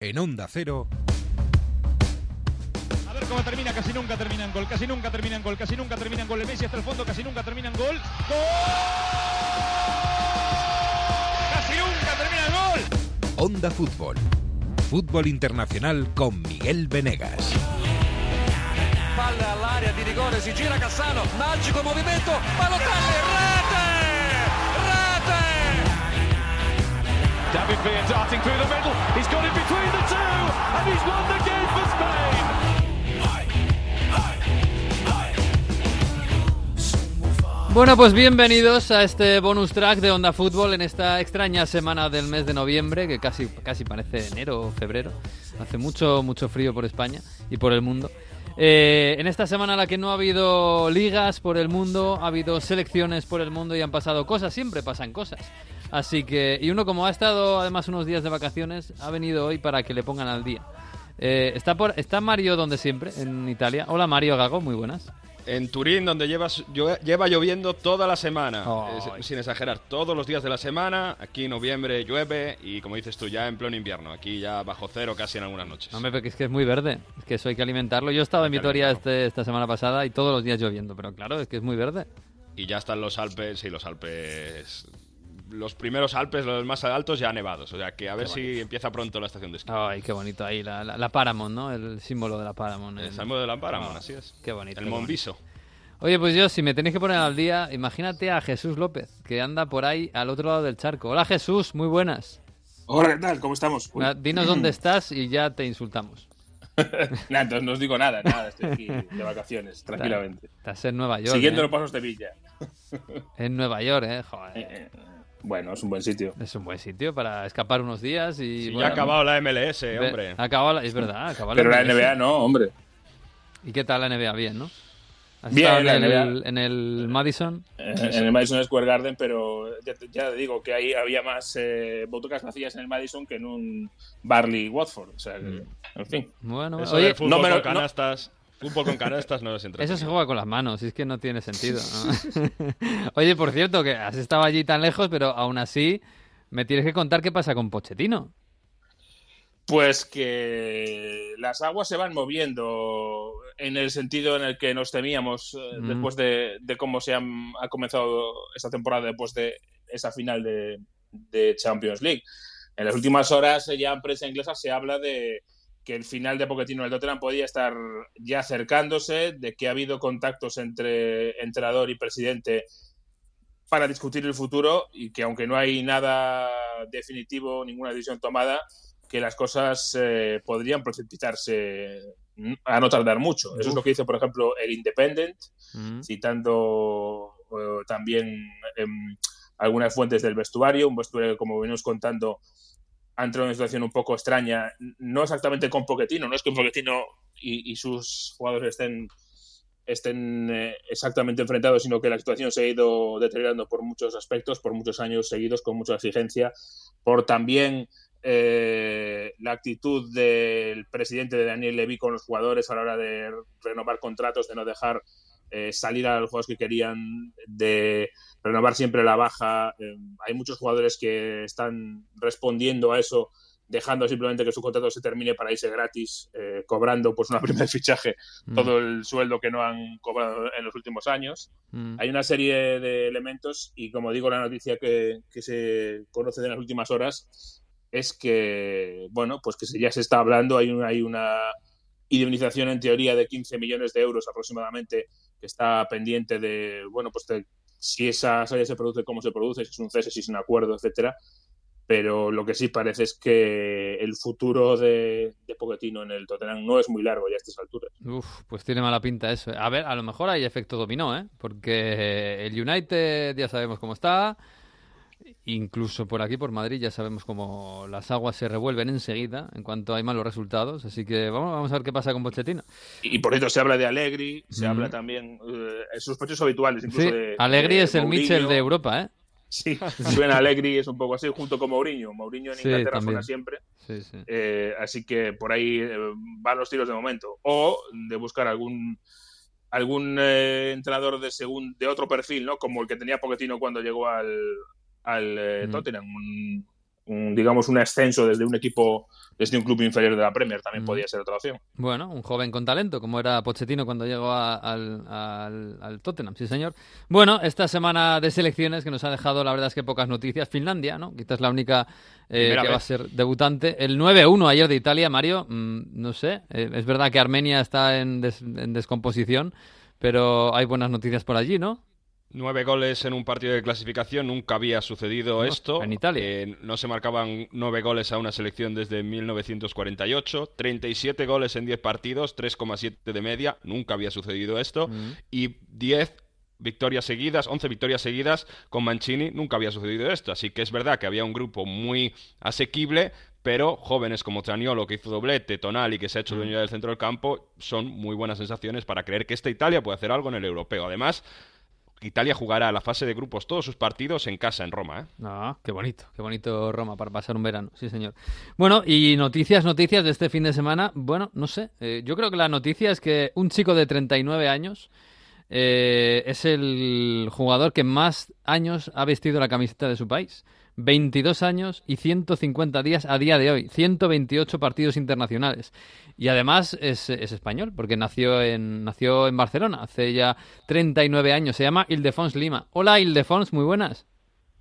En Onda Cero. A ver cómo termina, casi nunca termina en gol, casi nunca termina en gol, casi nunca termina en gol. El Messi hasta el fondo, casi nunca termina en gol. ¡Gol! ¡Casi nunca termina en gol! Onda Fútbol. Fútbol internacional con Miguel Venegas. Palla all'area di rigore, si gira Cassano, magico movimento, Balotelli, David Villa darting through the middle. He's got it between the two, and he's won the game for Spain. Bueno, pues bienvenidos a este bonus track de Onda Fútbol en esta extraña semana del mes de noviembre, que casi, casi parece enero o febrero. Hace mucho, mucho frío por España y por el mundo. Eh, en esta semana en la que no ha habido ligas por el mundo, ha habido selecciones por el mundo y han pasado cosas, siempre pasan cosas. Así que, y uno como ha estado además unos días de vacaciones, ha venido hoy para que le pongan al día. Eh, está, por, está Mario donde siempre, en Italia. Hola Mario Gago, muy buenas. En Turín, donde llevas, llo- lleva lloviendo toda la semana, sin exagerar, todos los días de la semana. Aquí en noviembre llueve y, como dices tú, ya en pleno invierno. Aquí ya bajo cero casi en algunas noches. No, hombre, porque es que es muy verde. Es que eso hay que alimentarlo. Yo estaba en Hay que Vitoria este, esta semana pasada y todos los días lloviendo, pero claro, es que es muy verde. Y ya están los Alpes y los Alpes. Los primeros Alpes, los más altos, ya nevados. O sea que a ver si empieza pronto la estación de esquí. Ay, qué bonito ahí, la, la, la Paramount, ¿no? El símbolo de la Paramount. El el- Salmo de la Paramount, Ah, así es. Qué bonito. El Monviso. Oye, pues yo, si me tenéis que poner al día, imagínate a Jesús López, que anda por ahí al otro lado del charco. Hola Jesús, muy buenas. Hola, ¿qué tal? ¿Cómo estamos? Uy. Ah, Dinos dónde estás y ya te insultamos. Nada, entonces no os digo nada, nada, estoy aquí de vacaciones, tranquilamente. Estás en Nueva York. Siguiendo ¿eh? los pasos de Villa. En Nueva York, ¿eh? Joder. Bueno, es un buen sitio. Es un buen sitio para escapar unos días y... Sí, bueno, ya ha acabado la MLS, hombre. ha acabado la- es verdad, ha acabado Pero la MLS. NBA no, hombre. ¿Y qué tal la NBA? Bien, ¿no? ¿Has Bien, estado la en, el, en el Madison? Eh, En el Madison Square Garden, pero ya, te- ya digo que ahí había más eh, butacas vacías en el Madison que en un Barley Watford. O sea, que, en fin. Bueno, Eso oye, de fútbol no me lo- con canastas. Fútbol con canastas no es eso entretenido. se juega con las manos, es que no tiene sentido. ¿no? oye, por cierto, que has estado allí tan lejos, pero aún así me tienes que contar qué pasa con Pochettino. Pues que las aguas se van moviendo en el sentido en el que nos temíamos eh, Mm. después de, de cómo se han- ha comenzado esta temporada después de esa final de, de Champions League. En las últimas horas ya en prensa inglesa se habla de que el final de Pochettino en el Tottenham podía estar ya acercándose, de que ha habido contactos entre entrenador y presidente para discutir el futuro y que aunque no hay nada definitivo, ninguna decisión tomada, que las cosas eh, podrían precipitarse mm, a no tardar mucho. Eso es lo que dice, por ejemplo, el Independent, Mm. citando eh, también em, algunas fuentes del vestuario, un vestuario que, como venimos contando, ha entrado en una situación un poco extraña, no exactamente con Pochettino, no es que Pochettino y, y sus jugadores estén estén eh, exactamente enfrentados, sino que la situación se ha ido deteriorando por muchos aspectos, por muchos años seguidos, con mucha exigencia, por también eh, la actitud del presidente de Daniel Levy con los jugadores a la hora de renovar contratos, de no dejar eh, salir a los jugadores que querían, de renovar siempre la baja. Eh, hay muchos jugadores que están respondiendo a eso, dejando simplemente que su contrato se termine para irse gratis, eh, cobrando pues una prima de fichaje Mm. todo el sueldo que no han cobrado en los últimos años. Mm. Hay una serie de elementos y como digo, la noticia que, que se conoce de las últimas horas es que, bueno, pues que ya se está hablando, hay una, hay una indemnización en teoría de 15 millones de euros aproximadamente que está pendiente de, bueno, pues si esa salida se produce, cómo se produce, si es un cese, si es un acuerdo, etcétera. Pero lo que sí parece es que el futuro de, de Pochettino en el Tottenham no es muy largo ya a estas alturas. Uf, pues tiene mala pinta eso. A ver, a lo mejor hay efecto dominó, ¿eh? Porque el United ya sabemos cómo está. Incluso por aquí, por Madrid, ya sabemos cómo las aguas se revuelven enseguida en cuanto hay malos resultados. Así que vamos, vamos a ver qué pasa con Pochettino. Y por cierto, se habla de Allegri, se Mm. habla también eh, en sospechosos habituales, incluso Sí, de. Alegri de es el. Mitchell de Europa, ¿eh? Sí, suena Allegri, es un poco así, junto con Mourinho. Mourinho en Sí, Inglaterra también. suena siempre. Sí, sí. eh, así que por ahí eh, van los tiros de momento. O de buscar algún algún eh, entrenador de segun, de otro perfil, ¿no? Como el que tenía Pochettino cuando llegó al, al eh, Mm. Tottenham. Un, digamos, un ascenso desde un equipo, desde un club inferior de la Premier, también Mm. podría ser otra opción. Bueno, un joven con talento, como era Pochettino cuando llegó a- al, al- al Tottenham, sí señor. Bueno, esta semana de selecciones que nos ha dejado, la verdad es que pocas noticias. Finlandia, ¿no? Quizás la única eh, que va a ser debutante. El 9-1 ayer de Italia, Mario, mm, no sé, eh, es verdad que Armenia está en, des- en descomposición, pero hay buenas noticias por allí, ¿no? Nueve goles en un partido de clasificación, nunca había sucedido No, esto. en Italia. Eh, no se marcaban nueve goles a una selección desde 1948. 37 goles en 10 partidos, 3,7 de media, nunca había sucedido esto. Mm. Y 10 victorias seguidas, 11 victorias seguidas con Mancini, nunca había sucedido esto. Así que es verdad que había un grupo muy asequible, pero jóvenes como Traniolo, que hizo doblete, Tonali, que se ha hecho dueño del centro del campo, son muy buenas sensaciones para creer que esta Italia puede hacer algo en el europeo. Además, Italia jugará la fase de grupos todos sus partidos en casa en Roma. ¿eh? Ah, qué bonito, qué bonito Roma para pasar un verano, sí señor. Bueno, y noticias, noticias de este fin de semana. Bueno, no sé, eh, yo creo que la noticia es que un chico de 39 años eh, es el jugador que más años ha vestido la camiseta de su país. 22 años y 150 días a día de hoy, 128 partidos internacionales. Y además es, es español, porque nació en, nació en Barcelona hace ya 39 años. Se llama Ildefons Lima. Hola Ildefons, muy buenas.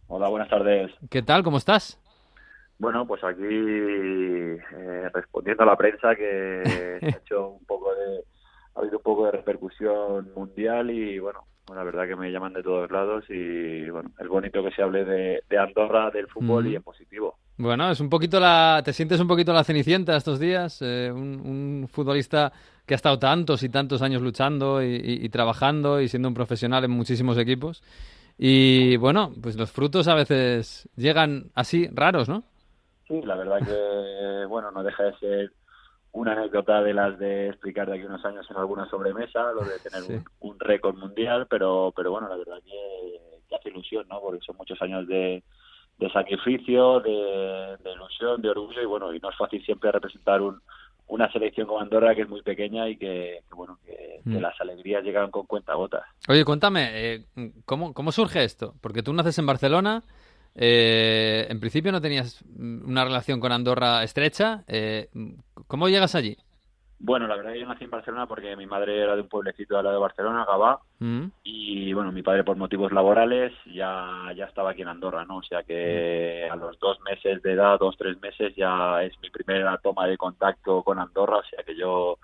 Hola, buenas tardes. ¿Qué tal? ¿Cómo estás? Bueno, pues aquí eh, respondiendo a la prensa que se ha hecho un poco de ha habido un poco de repercusión mundial y bueno, la verdad que me llaman de todos lados y bueno, es bonito que se hable de, de Andorra, del fútbol Mm. y en positivo. Bueno, es un poquito la. ¿Te sientes un poquito la cenicienta estos días? Eh, un, un futbolista que ha estado tantos y tantos años luchando y, y- y trabajando y siendo un profesional en muchísimos equipos. Y bueno, pues los frutos a veces llegan así raros, ¿no? Sí, la verdad que bueno, no deja de ser una anécdota de las de explicar de aquí unos años en alguna sobremesa, lo de tener Sí. un, un récord mundial, pero pero bueno, la verdad que, que hace ilusión, ¿no? Porque son muchos años de, de sacrificio, de, de ilusión, de orgullo y bueno, y no es fácil siempre representar un, una selección como Andorra que es muy pequeña y que, que, bueno, que, que Mm. las alegrías llegan con cuentagotas. Oye, cuéntame, eh, ¿cómo, ¿cómo surge esto? Porque tú naces en Barcelona, eh, en principio no tenías mm, una relación con Andorra estrecha. eh, ¿Cómo llegas allí? Bueno, la verdad que yo nací en Barcelona porque mi madre era de un pueblecito al lado de Barcelona, Gabá, Mm, y bueno, mi padre por motivos laborales ya, ya estaba aquí en Andorra, ¿no? O sea que a los dos meses de edad, dos, tres meses, ya es mi primera toma de contacto con Andorra, o sea que yo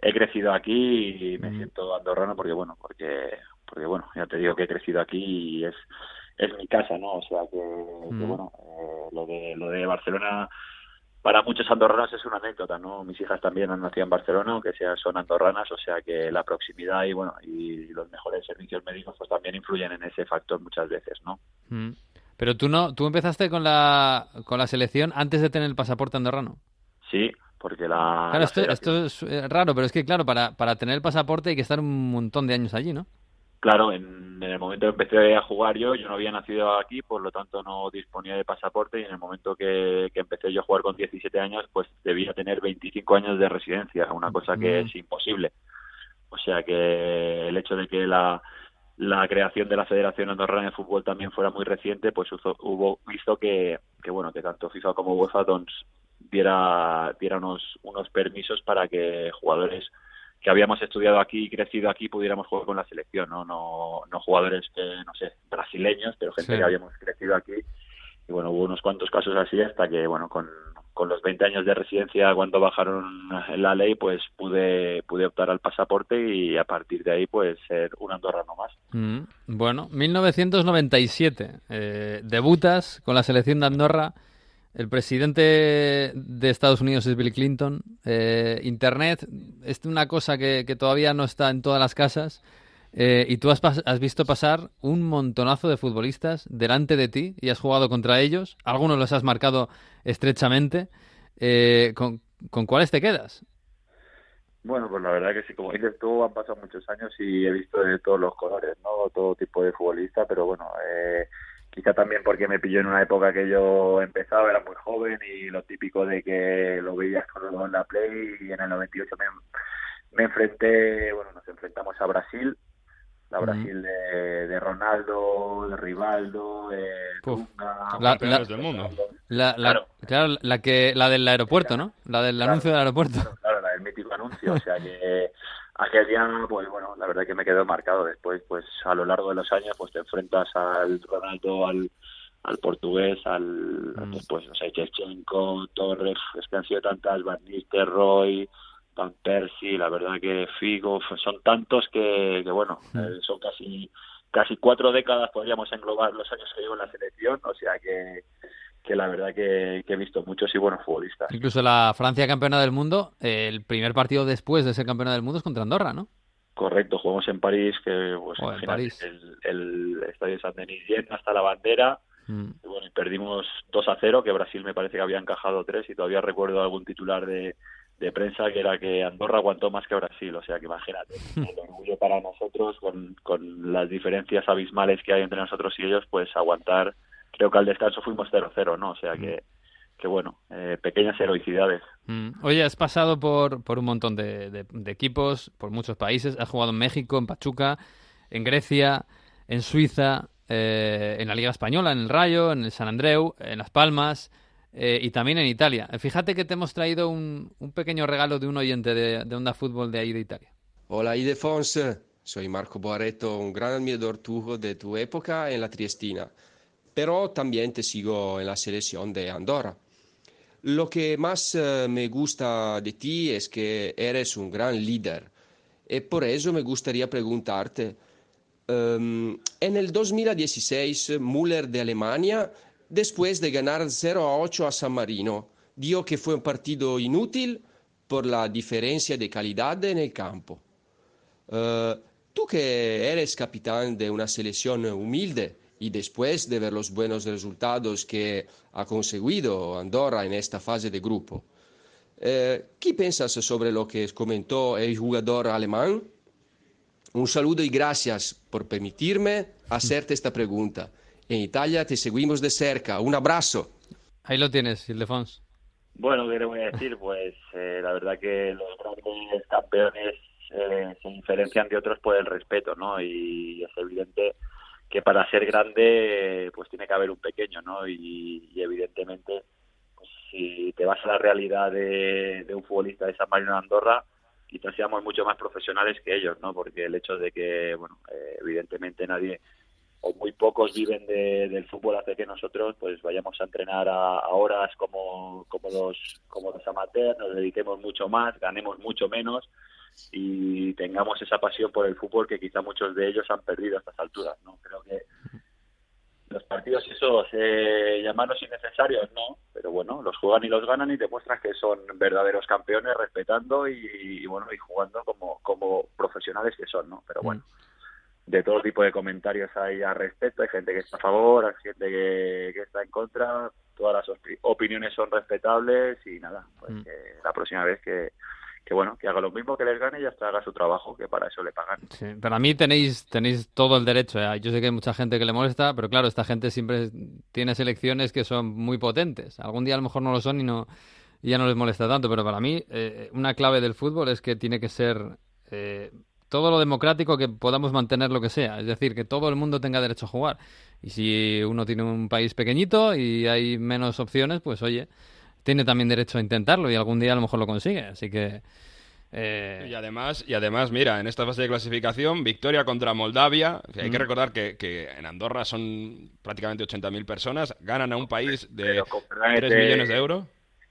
he crecido aquí y me Mm. siento andorrano porque, bueno, porque, porque bueno, ya te digo que he crecido aquí y es, es mi casa, ¿no? O sea que, que, Mm. bueno, eh, lo de, lo de Barcelona para muchos andorranos es una anécdota, ¿no? Mis hijas también han nacido en Barcelona, aunque sean son andorranas, o sea que la proximidad y bueno y los mejores servicios médicos pues también influyen en ese factor muchas veces, ¿no? mm. Pero tú no, tú empezaste con la, con la selección antes de tener el pasaporte andorrano. Sí, porque la, Claro, la esto, esto es eh, raro, pero es que, claro, para, para tener el pasaporte hay que estar un montón de años allí, ¿no? Claro, en, en el momento que empecé a jugar yo, yo no había nacido aquí, por lo tanto no disponía de pasaporte y en el momento que, que empecé yo a jugar con 17 años, pues debía tener 25 años de residencia, una cosa que Mm. es imposible. O sea que el hecho de que la, la creación de la Federación Andorrana de Fútbol también fuera muy reciente, pues hizo, hubo, hizo que, que bueno que tanto FIFA como UEFA diera, diera unos, unos permisos para que jugadores que habíamos estudiado aquí y crecido aquí pudiéramos jugar con la selección, no, no, no jugadores que, no sé, brasileños, pero gente Sí. que habíamos crecido aquí. Y bueno, hubo unos cuantos casos así hasta que, bueno, con, con los 20 años de residencia, cuando bajaron la ley, pues pude, pude optar al pasaporte y a partir de ahí, pues ser un andorrano más. Mm, Bueno, 1997. eh, debutas con la selección de Andorra. El presidente de Estados Unidos es Bill Clinton. eh, Internet es una cosa que, todavía no está en todas las casas. eh, y tú has, visto pasar un montonazo de futbolistas delante de ti y has jugado contra ellos. Algunos los has marcado estrechamente. Eh, ¿con, ¿Con cuáles te quedas? Bueno, pues la verdad que sí, como dices tú, han pasado muchos años y he visto de todos los colores, ¿no? Todo tipo de futbolista, pero bueno, quizá también porque me pilló en una época que yo empezaba, era muy joven y lo típico de que lo veías con en la Play y en el 98 me, me enfrenté, bueno, nos enfrentamos a Brasil La. Brasil de, de Ronaldo, de Rivaldo, de Puf. Dunga, La- la- del mundo. La, la- Claro. claro, la que la del aeropuerto, ¿no? La del Claro. anuncio del aeropuerto. Claro, claro, la del mítico anuncio. O sea que día, pues bueno, la verdad que me quedó marcado. Después, pues a lo largo de los años, pues te enfrentas al Ronaldo, al, al portugués, al, Mm. después, no sé, Chechenko, Torres, es que han sido tantas, Van Nistelrooy, Van Persie, la verdad que Figo, son tantos que, que bueno, Mm. eh, son casi casi cuatro décadas podríamos englobar los años que llevo en la selección, o sea que, que la verdad que, que he visto muchos y buenos futbolistas. Incluso la Francia campeona del mundo, eh, el primer partido después de ser campeona del mundo es contra Andorra, ¿no? Correcto, jugamos en París, que pues imagínate, París. El, el estadio de San Denis lleno hasta la bandera, Mm. y bueno, y perdimos 2 a 0, que Brasil me parece que había encajado 3 y todavía recuerdo algún titular de, de prensa que era que Andorra aguantó más que Brasil, o sea que imagínate, el orgullo para nosotros con, con las diferencias abismales que hay entre nosotros y ellos, pues aguantar, creo que al descanso fuimos 0-0, ¿no? O sea que, que bueno, eh, pequeñas heroicidades. Mm. Oye, has pasado por, por un montón de, de- de equipos, por muchos países. Has jugado en México, en Pachuca, en Grecia, en Suiza, eh, en la Liga Española, en el Rayo, en el San Andreu, en Las Palmas eh, y también en Italia. Fíjate que te hemos traído un, un pequeño regalo de un oyente de, de Onda Fútbol de ahí de Italia. Hola Ildefonso, soy Marco Barreto, un gran admirador tuyo de tu época en la Triestina, pero también te sigo en la selección de Andorra. Lo que más eh, me gusta de ti es que eres un gran líder y por eso me gustaría preguntarte, ehm, en el 2016 Müller de Alemania, después de ganar 0 a 8 a San Marino, dijo que fue un partido inútil por la diferencia de calidad en el campo. Eh, tú que eres capitán de una selección humilde y después de ver los buenos resultados que ha conseguido Andorra en esta fase de grupo, eh, ¿qué piensas sobre lo que comentó el jugador alemán? Un saludo y gracias por permitirme hacerte esta pregunta. En Italia te seguimos de cerca. Un abrazo. Ahí lo tienes, Ildefonso. Bueno, ¿qué le voy a decir? Pues eh, la verdad que los grandes campeones eh, se diferencian de otros por el respeto, ¿no? Y es evidente que para ser grande pues tiene que haber un pequeño, ¿no? Y, evidentemente pues, si te vas a la realidad de, un futbolista de San Marino de Andorra, quizás seamos mucho más profesionales que ellos, ¿no? Porque el hecho de que, bueno, eh, evidentemente nadie o muy pocos viven de- del fútbol hace que nosotros pues vayamos a entrenar a, a horas como, como los como los amateurs, nos dediquemos mucho más, ganemos mucho menos y tengamos esa pasión por el fútbol que quizá muchos de ellos han perdido a estas alturas, ¿no? Creo que los partidos esos eh, llamarlos innecesarios, no, pero bueno, los juegan y los ganan y demuestran que son verdaderos campeones respetando y, y, bueno, y jugando como, como profesionales que son, ¿no? Pero bueno, de todo tipo de comentarios hay al respecto, hay gente que está a favor, hay gente que, que está en contra, todas las opi- opiniones son respetables y nada, pues Mm. que la próxima vez que, que bueno, que haga lo mismo que les gane y hasta haga su trabajo, que para eso le pagan. Sí, para mí tenéis, tenéis todo el derecho. ¿eh? Yo sé que hay mucha gente que le molesta, pero claro, esta gente siempre tiene selecciones que son muy potentes. Algún día a lo mejor no lo son y, no, y ya no les molesta tanto, pero para mí eh, una clave del fútbol es que tiene que ser eh, todo lo democrático que podamos mantener lo que sea. Es decir, que todo el mundo tenga derecho a jugar. Y si uno tiene un país pequeñito y hay menos opciones, pues oye, tiene también derecho a intentarlo y algún día a lo mejor lo consigue. Así que... eh, Y además, y además, mira, en esta fase de clasificación, victoria contra Moldavia. Hay que recordar que, que en Andorra son prácticamente 80.000 personas, ganan a un país de Pero con- perdón que 3 te- millones de euros.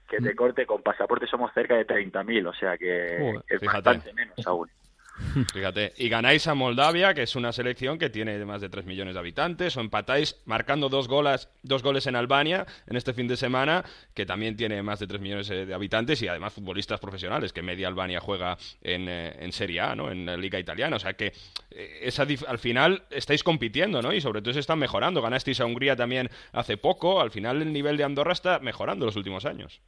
Que te corte, con pasaporte somos cerca de 30.000, o sea que es fíjate. bastante menos aún. Fíjate, y ganáis a Moldavia, que es una selección que tiene más de 3 millones de habitantes, o empatáis marcando dos goles, dos goles en Albania en este fin de semana, que también tiene más de 3 millones eh, de habitantes y además futbolistas profesionales, que media Albania juega en, eh, en Serie A, ¿no? en la Liga Italiana. O sea que eh, esa al final estáis compitiendo, ¿no? Y sobre todo se están mejorando. Ganasteis a Hungría también hace poco. Al final el nivel de Andorra está mejorando los últimos años.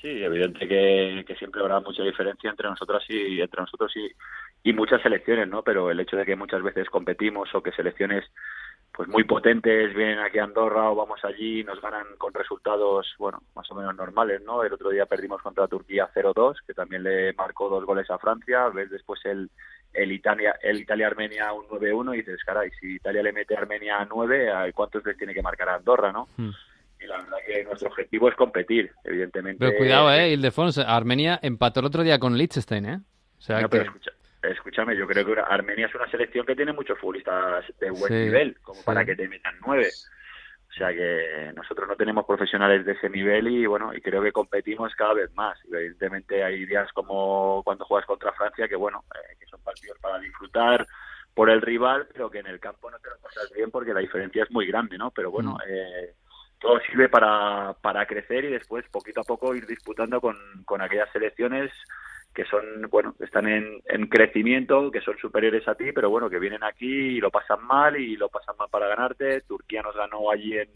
Sí, evidente que, que siempre habrá mucha diferencia entre nosotros y entre nosotros y, y muchas selecciones, ¿no? Pero el hecho de que muchas veces competimos o que selecciones pues muy potentes vienen aquí a Andorra o vamos allí y nos ganan con resultados, bueno, más o menos normales, ¿no? El otro día perdimos contra Turquía 0-2, que también le marcó dos goles a Francia, ves después el, el Italia el Italia Armenia un 9-1 y dices caray si Italia le mete a Armenia 9 ¿cuántos les tiene que marcar a Andorra no Hmm. y la verdad que nuestro objetivo es competir evidentemente Pero cuidado, eh, Ildefonso. Armenia empató el otro día con Liechtenstein, eh. O sea No, que... pero escucha- escúchame, yo creo que Armenia es una selección que tiene muchos futbolistas de buen Sí, nivel, como sí. para que te metan nueve. O sea que nosotros no tenemos profesionales de ese nivel y bueno, y creo que competimos cada vez más. Evidentemente hay días como cuando juegas contra Francia que bueno, eh, que son partidos para disfrutar por el rival, pero que en el campo no te lo pasas bien porque la diferencia es muy grande, ¿no? Pero bueno, Mm. eh, todo sirve para, para crecer y después poquito a poco ir disputando con, con aquellas selecciones que son, bueno, están en, en crecimiento, que son superiores a ti, pero bueno, que vienen aquí y lo pasan mal y lo pasan mal para ganarte. Turquía nos ganó allí en,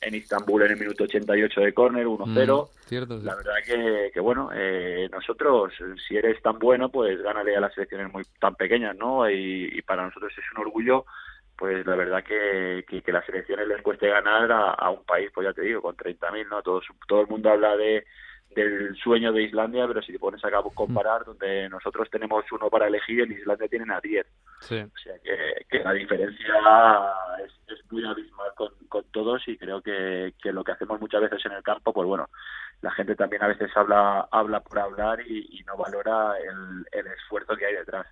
en Istambul en el minuto 88 de córner, 1-0. Mm, cierto, sí. La verdad que, que bueno, eh, nosotros, si eres tan bueno, pues gánale a las selecciones muy tan pequeñas, ¿no? Y, y para nosotros es un orgullo, pues la verdad que, que, que las selecciones les cueste ganar a, a un país, pues ya te digo, con 30.000, ¿no? Todo, todo el mundo habla de del sueño de Islandia, pero si te pones a cabo comparar, donde nosotros tenemos uno para elegir, en Islandia tienen a 10. Sí. O sea que, que la diferencia es, es muy abismal con, con todos y creo que, que lo que hacemos muchas veces en el campo, pues bueno, la gente también a veces habla habla por hablar y, y no valora el, el esfuerzo que hay detrás.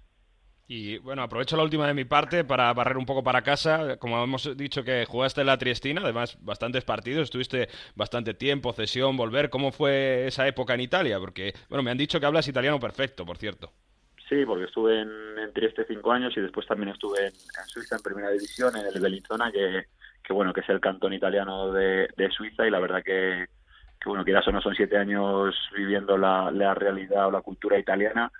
Y bueno, aprovecho la última de mi parte para barrer un poco para casa. Como hemos dicho que jugaste en la Triestina, además bastantes partidos, estuviste bastante tiempo, cesión, volver. ¿Cómo fue esa época en Italia? Porque, bueno, me han dicho que hablas italiano perfecto, por cierto. Sí, porque estuve en, Trieste cinco años y después también estuve en, Suiza en primera división, en el Bellinzona, que, que bueno, que es el cantón italiano de, de Suiza y la verdad que, que bueno, quieras o no son siete años viviendo la, la realidad o la cultura italiana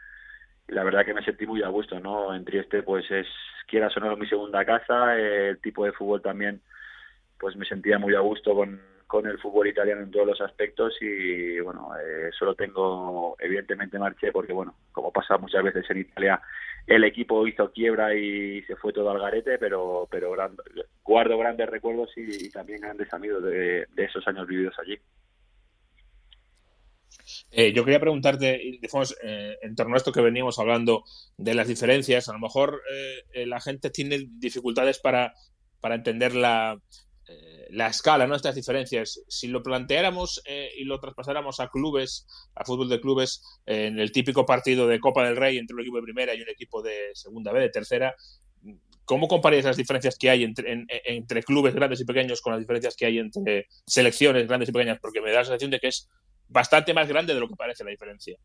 la verdad que me sentí muy a gusto, ¿no? En Trieste pues es, quieras o no, mi segunda casa, eh, el tipo de fútbol también pues me sentía muy a gusto con, con el fútbol italiano en todos los aspectos y bueno, eh, solo tengo, evidentemente marché porque bueno, como pasa muchas veces en Italia, el equipo hizo quiebra y se fue todo al garete, pero, pero gran- guardo grandes recuerdos y, también grandes amigos de esos años vividos allí. Eh, yo quería preguntarte, Ildefonso, eh, en torno a esto que veníamos hablando de las diferencias, a lo mejor eh, eh, la gente tiene dificultades para, para entender la, eh, la escala, ¿no? Estas diferencias. Si lo planteáramos y lo traspasáramos a clubes, a fútbol de clubes, en el típico partido de Copa del Rey entre un equipo de primera y un equipo de segunda B, de tercera, ¿cómo comparías las diferencias que hay entre, en- en- entre clubes grandes y pequeños con las diferencias que hay entre selecciones grandes y pequeñas? Porque me da la sensación de que es bastante más grande de lo que parece la diferencia.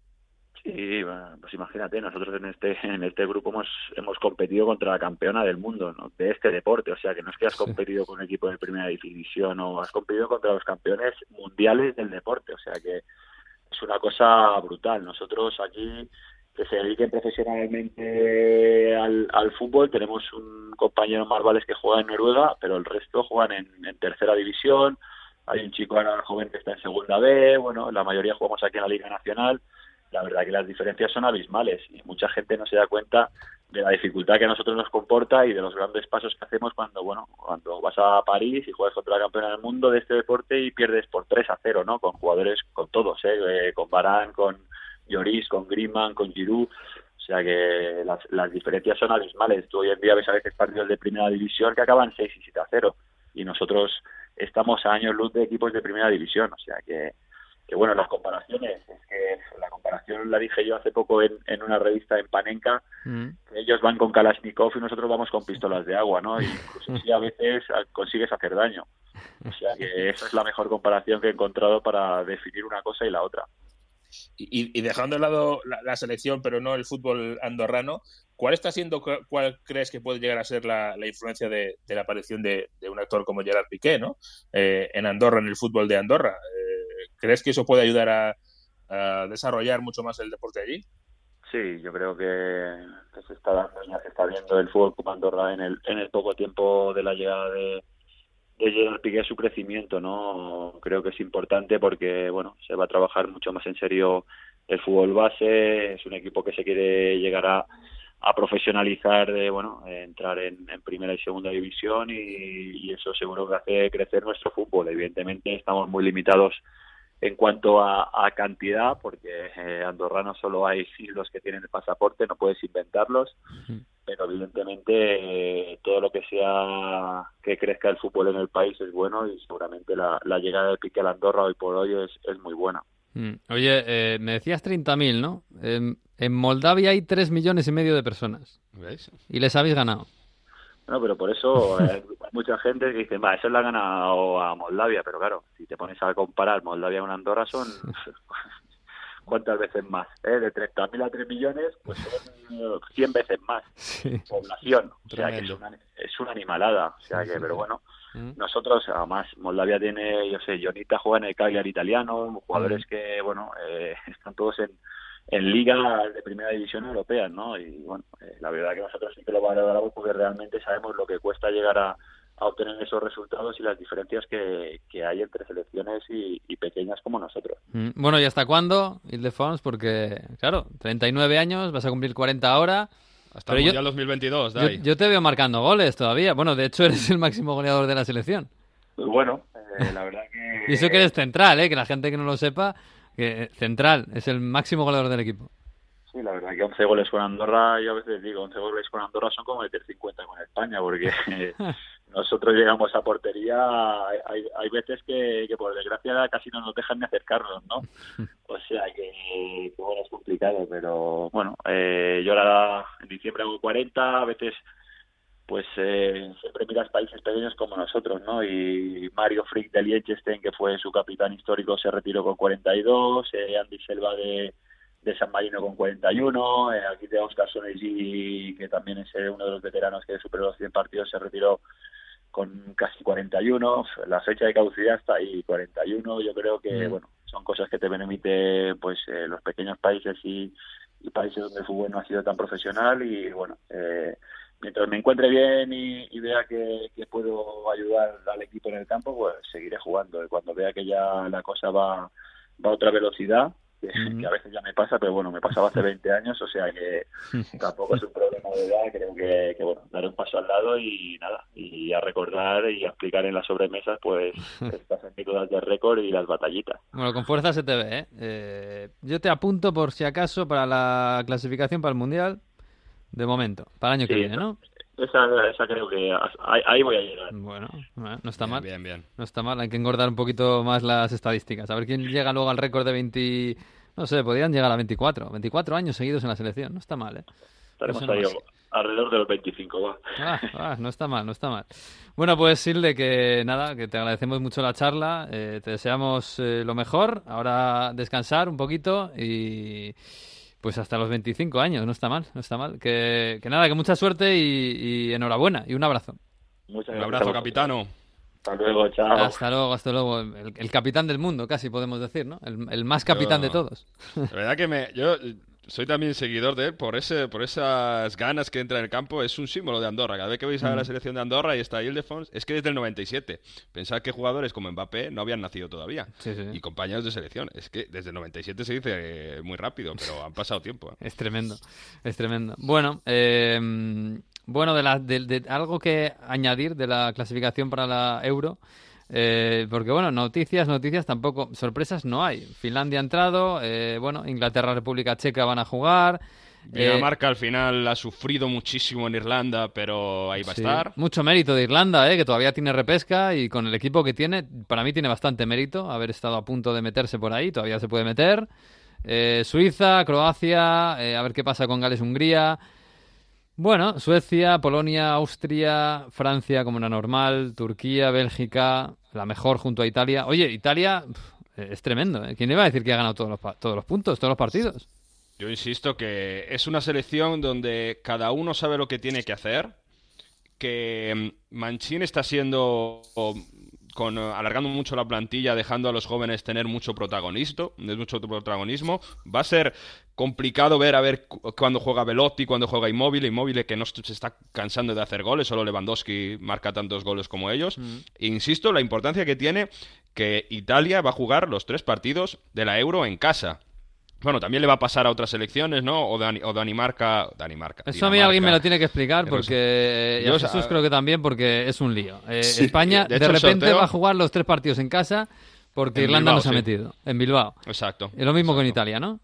Sí, bueno, pues imagínate, nosotros en este en este grupo hemos hemos competido contra la campeona del mundo ¿no? de este deporte, o sea que no es que has competido con un equipo de primera división o has competido contra los campeones mundiales del deporte, o sea que es una cosa brutal. Nosotros aquí que se dediquen profesionalmente al, al fútbol tenemos un compañero Marvales que juega en Noruega, pero el resto juegan en, en tercera división. Hay un chico ahora joven que está en segunda B, bueno, la mayoría jugamos aquí en la Liga Nacional. La verdad que las diferencias son abismales y mucha gente no se da cuenta de la dificultad que a nosotros nos comporta y de los grandes pasos que hacemos cuando bueno cuando vas a París y juegas contra la campeona del mundo de este deporte y pierdes por 3 a 0 no con jugadores con todos ¿eh? Eh, con Barán con Lloris con Griezmann con Giroud. O sea que las, las diferencias son abismales. Tú hoy en día ves a veces partidos de primera división que acaban 6 y 7 a 0 y nosotros estamos a años luz de equipos de primera división o sea que que bueno, las comparaciones, es que la comparación la dije yo hace poco en, en una revista en Panenka, Mm. que ellos van con Kalashnikov y nosotros vamos con pistolas de agua, ¿no? Y incluso así a veces consigues hacer daño. O sea que esa es la mejor comparación que he encontrado para definir una cosa y la otra. Y, y dejando de lado la, la selección, pero no el fútbol andorrano, ¿cuál está siendo, cu- cuál crees que puede llegar a ser la, la influencia de, de la aparición de, un actor como Gerard Piqué, ¿no? Eh, en Andorra, en el fútbol de Andorra. Eh, ¿Crees que eso puede ayudar a, desarrollar mucho más el deporte allí? Sí, yo creo que, se está dando, viendo el fútbol como Andorra en el, en el poco tiempo de la llegada de, de Gerard Piqué su crecimiento, ¿no? Creo que es importante porque, bueno, se va a trabajar mucho más en serio el fútbol base, es un equipo que se quiere llegar a, a profesionalizar, de, bueno, eh, entrar en, en primera y segunda división y, y eso seguro que hace crecer nuestro fútbol. Evidentemente estamos muy limitados en cuanto a, a cantidad, porque eh, andorranos solo hay los que tienen el pasaporte, no puedes inventarlos, pero evidentemente eh, todo lo que sea que crezca el fútbol en el país es bueno y seguramente la, la llegada de Pique a la Andorra hoy por hoy es, es muy buena. Mm. Oye, eh, me decías 30.000, ¿no? En, en Moldavia hay 3 millones y medio de personas. ¿Ves? Y les habéis ganado. No, pero por eso eh, hay mucha gente que dice, va, eso la ha ganado a Moldavia, pero claro, si te pones a comparar Moldavia con Andorra son cuántas veces más, ¿eh? de 30.000 a 3 millones, pues son eh, 100 veces más población, o sea que es una, es una animalada, o sea que, pero bueno, Mm. nosotros además Moldavia tiene, yo sé, Jonita juega en el Cagliari italiano, jugadores que, bueno, eh, están todos en, en ligas de primera división europea, ¿no? Y bueno, eh, la verdad que nosotros sí que lo valoramos porque realmente sabemos lo que cuesta llegar a, a obtener esos resultados y las diferencias que, que hay entre selecciones y, y pequeñas como nosotros. Mm. Bueno, ¿y hasta cuándo, Ildefons? Porque, claro, 39 años, vas a cumplir 40 ahora. Hasta Pero el yo- Mundial 2022, Yo, Dai. yo te veo marcando goles todavía. Bueno, de hecho, eres el máximo goleador de la selección. Pues bueno, eh, la verdad que... Y eso que eres central, ¿eh? Que la gente que no lo sepa, que central es el máximo goleador del equipo. Sí, la verdad que 11 goles con Andorra, yo a veces digo, 11 goles con Andorra son como meter 50 con España, porque nosotros llegamos a portería, hay, hay veces que, que por desgracia casi no nos dejan ni acercarnos, ¿no? O sea que, bueno, es complicado, pero bueno, eh, yo ahora en diciembre hago 40, a veces pues eh, siempre miras países pequeños como nosotros, ¿no? Y Mario Frick de Liechtenstein, que fue su capitán histórico, se retiró con 42, eh, Andy Selva de, de San Marino con 41, eh, aquí tenemos Oscar Sonegi, que también es eh, uno de los veteranos que superó los 100 partidos, se retiró con casi 41, la fecha de caducidad está ahí, 41, yo creo que, Mm. bueno, son cosas que te permite, pues, eh, los pequeños países y, y países donde el fútbol no ha sido tan profesional y, bueno, eh, mientras me encuentre bien y, y vea que, que puedo ayudar al equipo en el campo, pues seguiré jugando. Y cuando vea que ya la cosa va, va a otra velocidad, que, que a veces ya me pasa, pero bueno, me pasaba hace 20 años, o sea que tampoco es un problema de edad, creo que, que, bueno, dar un paso al lado y nada, y a recordar y a explicar en las sobremesas, pues, estas anécdotas de récord y las batallitas. Bueno, con fuerza se te ve, ¿eh? Eh, Yo te apunto por si acaso para la clasificación para el Mundial, de momento, para el año que viene, ¿no? Esa, esa creo que ahí, ahí voy a llegar. Bueno, bueno, no está Bien, mal. bien, bien. No está mal, hay que engordar un poquito más las estadísticas. A ver quién llega luego al récord de 20... No sé, podrían llegar a 24. 24 años seguidos en la selección. No está mal, ¿eh? Estaremos no ahí alrededor de los 25, va. Ah, ah, no está mal, no está mal. Bueno, pues Silde, que nada, que te agradecemos mucho la charla, eh, te deseamos eh, lo mejor, ahora descansar un poquito y pues hasta los 25 años, no está mal, no está mal. Que, que nada, que mucha suerte y, y enhorabuena y un abrazo. Muchas Un gracias abrazo, a vosotros. capitano. Hasta luego, chao. Hasta luego, hasta luego. El, el capitán del mundo, casi podemos decir, ¿no? El, el más capitán Yo- de todos. La verdad que me, yo soy también seguidor de él por ese, por esas ganas que entra en el campo. Es un símbolo de Andorra. Cada vez que veis a la selección de Andorra y está Ildefons, es que desde el 97. Pensad que jugadores como Mbappé no habían nacido todavía. Sí, sí. Y compañeros de selección. Es que desde el 97 se dice eh, muy rápido, pero han pasado tiempo. ¿eh? Es tremendo, es tremendo. Bueno, eh, bueno, de, la, de, de algo que añadir de la clasificación para la Euro, eh, porque bueno, noticias, noticias tampoco, sorpresas no hay. Finlandia ha entrado, eh, bueno, Inglaterra, República Checa van a jugar. eh, Dinamarca al final ha sufrido muchísimo en Irlanda, pero ahí va sí, a estar. Mucho mérito de Irlanda, eh, que todavía tiene repesca y con el equipo que tiene, para mí tiene bastante mérito haber estado a punto de meterse por ahí, todavía se puede meter. Eh, Suiza, Croacia, eh, a ver qué pasa con Gales-Hungría. Bueno, Suecia, Polonia, Austria, Francia como una normal, Turquía, Bélgica, la mejor junto a Italia. Oye, Italia es tremendo. ¿eh? ¿Quién iba a decir que ha ganado todos los, todos los puntos, todos los partidos? Yo insisto que es una selección donde cada uno sabe lo que tiene que hacer, que mm, Mancini está siendo con eh, alargando mucho la plantilla, dejando a los jóvenes tener mucho protagonismo, mucho protagonismo. Va a ser complicado ver a ver cu- cuando juega Velotti, cuando juega Immobile, Immobile que no se está cansando de hacer goles, solo Lewandowski marca tantos goles como ellos. Insisto, la importancia que tiene que Italia va a jugar los tres partidos de la Euro en casa. Bueno, también le va a pasar a otras selecciones, ¿no? O, Dani- o Danimarca. Danimarca. Eso a mí alguien me lo tiene que explicar porque eh, y a Yo, Jesús ah, creo que también porque es un lío. Eh, Sí, España de de, hecho, repente sorteo- va a jugar los tres partidos en casa, Porque En Irlanda Bilbao, no se ha metido, en Bilbao. Exacto. Y lo mismo con exacto. Italia, ¿no?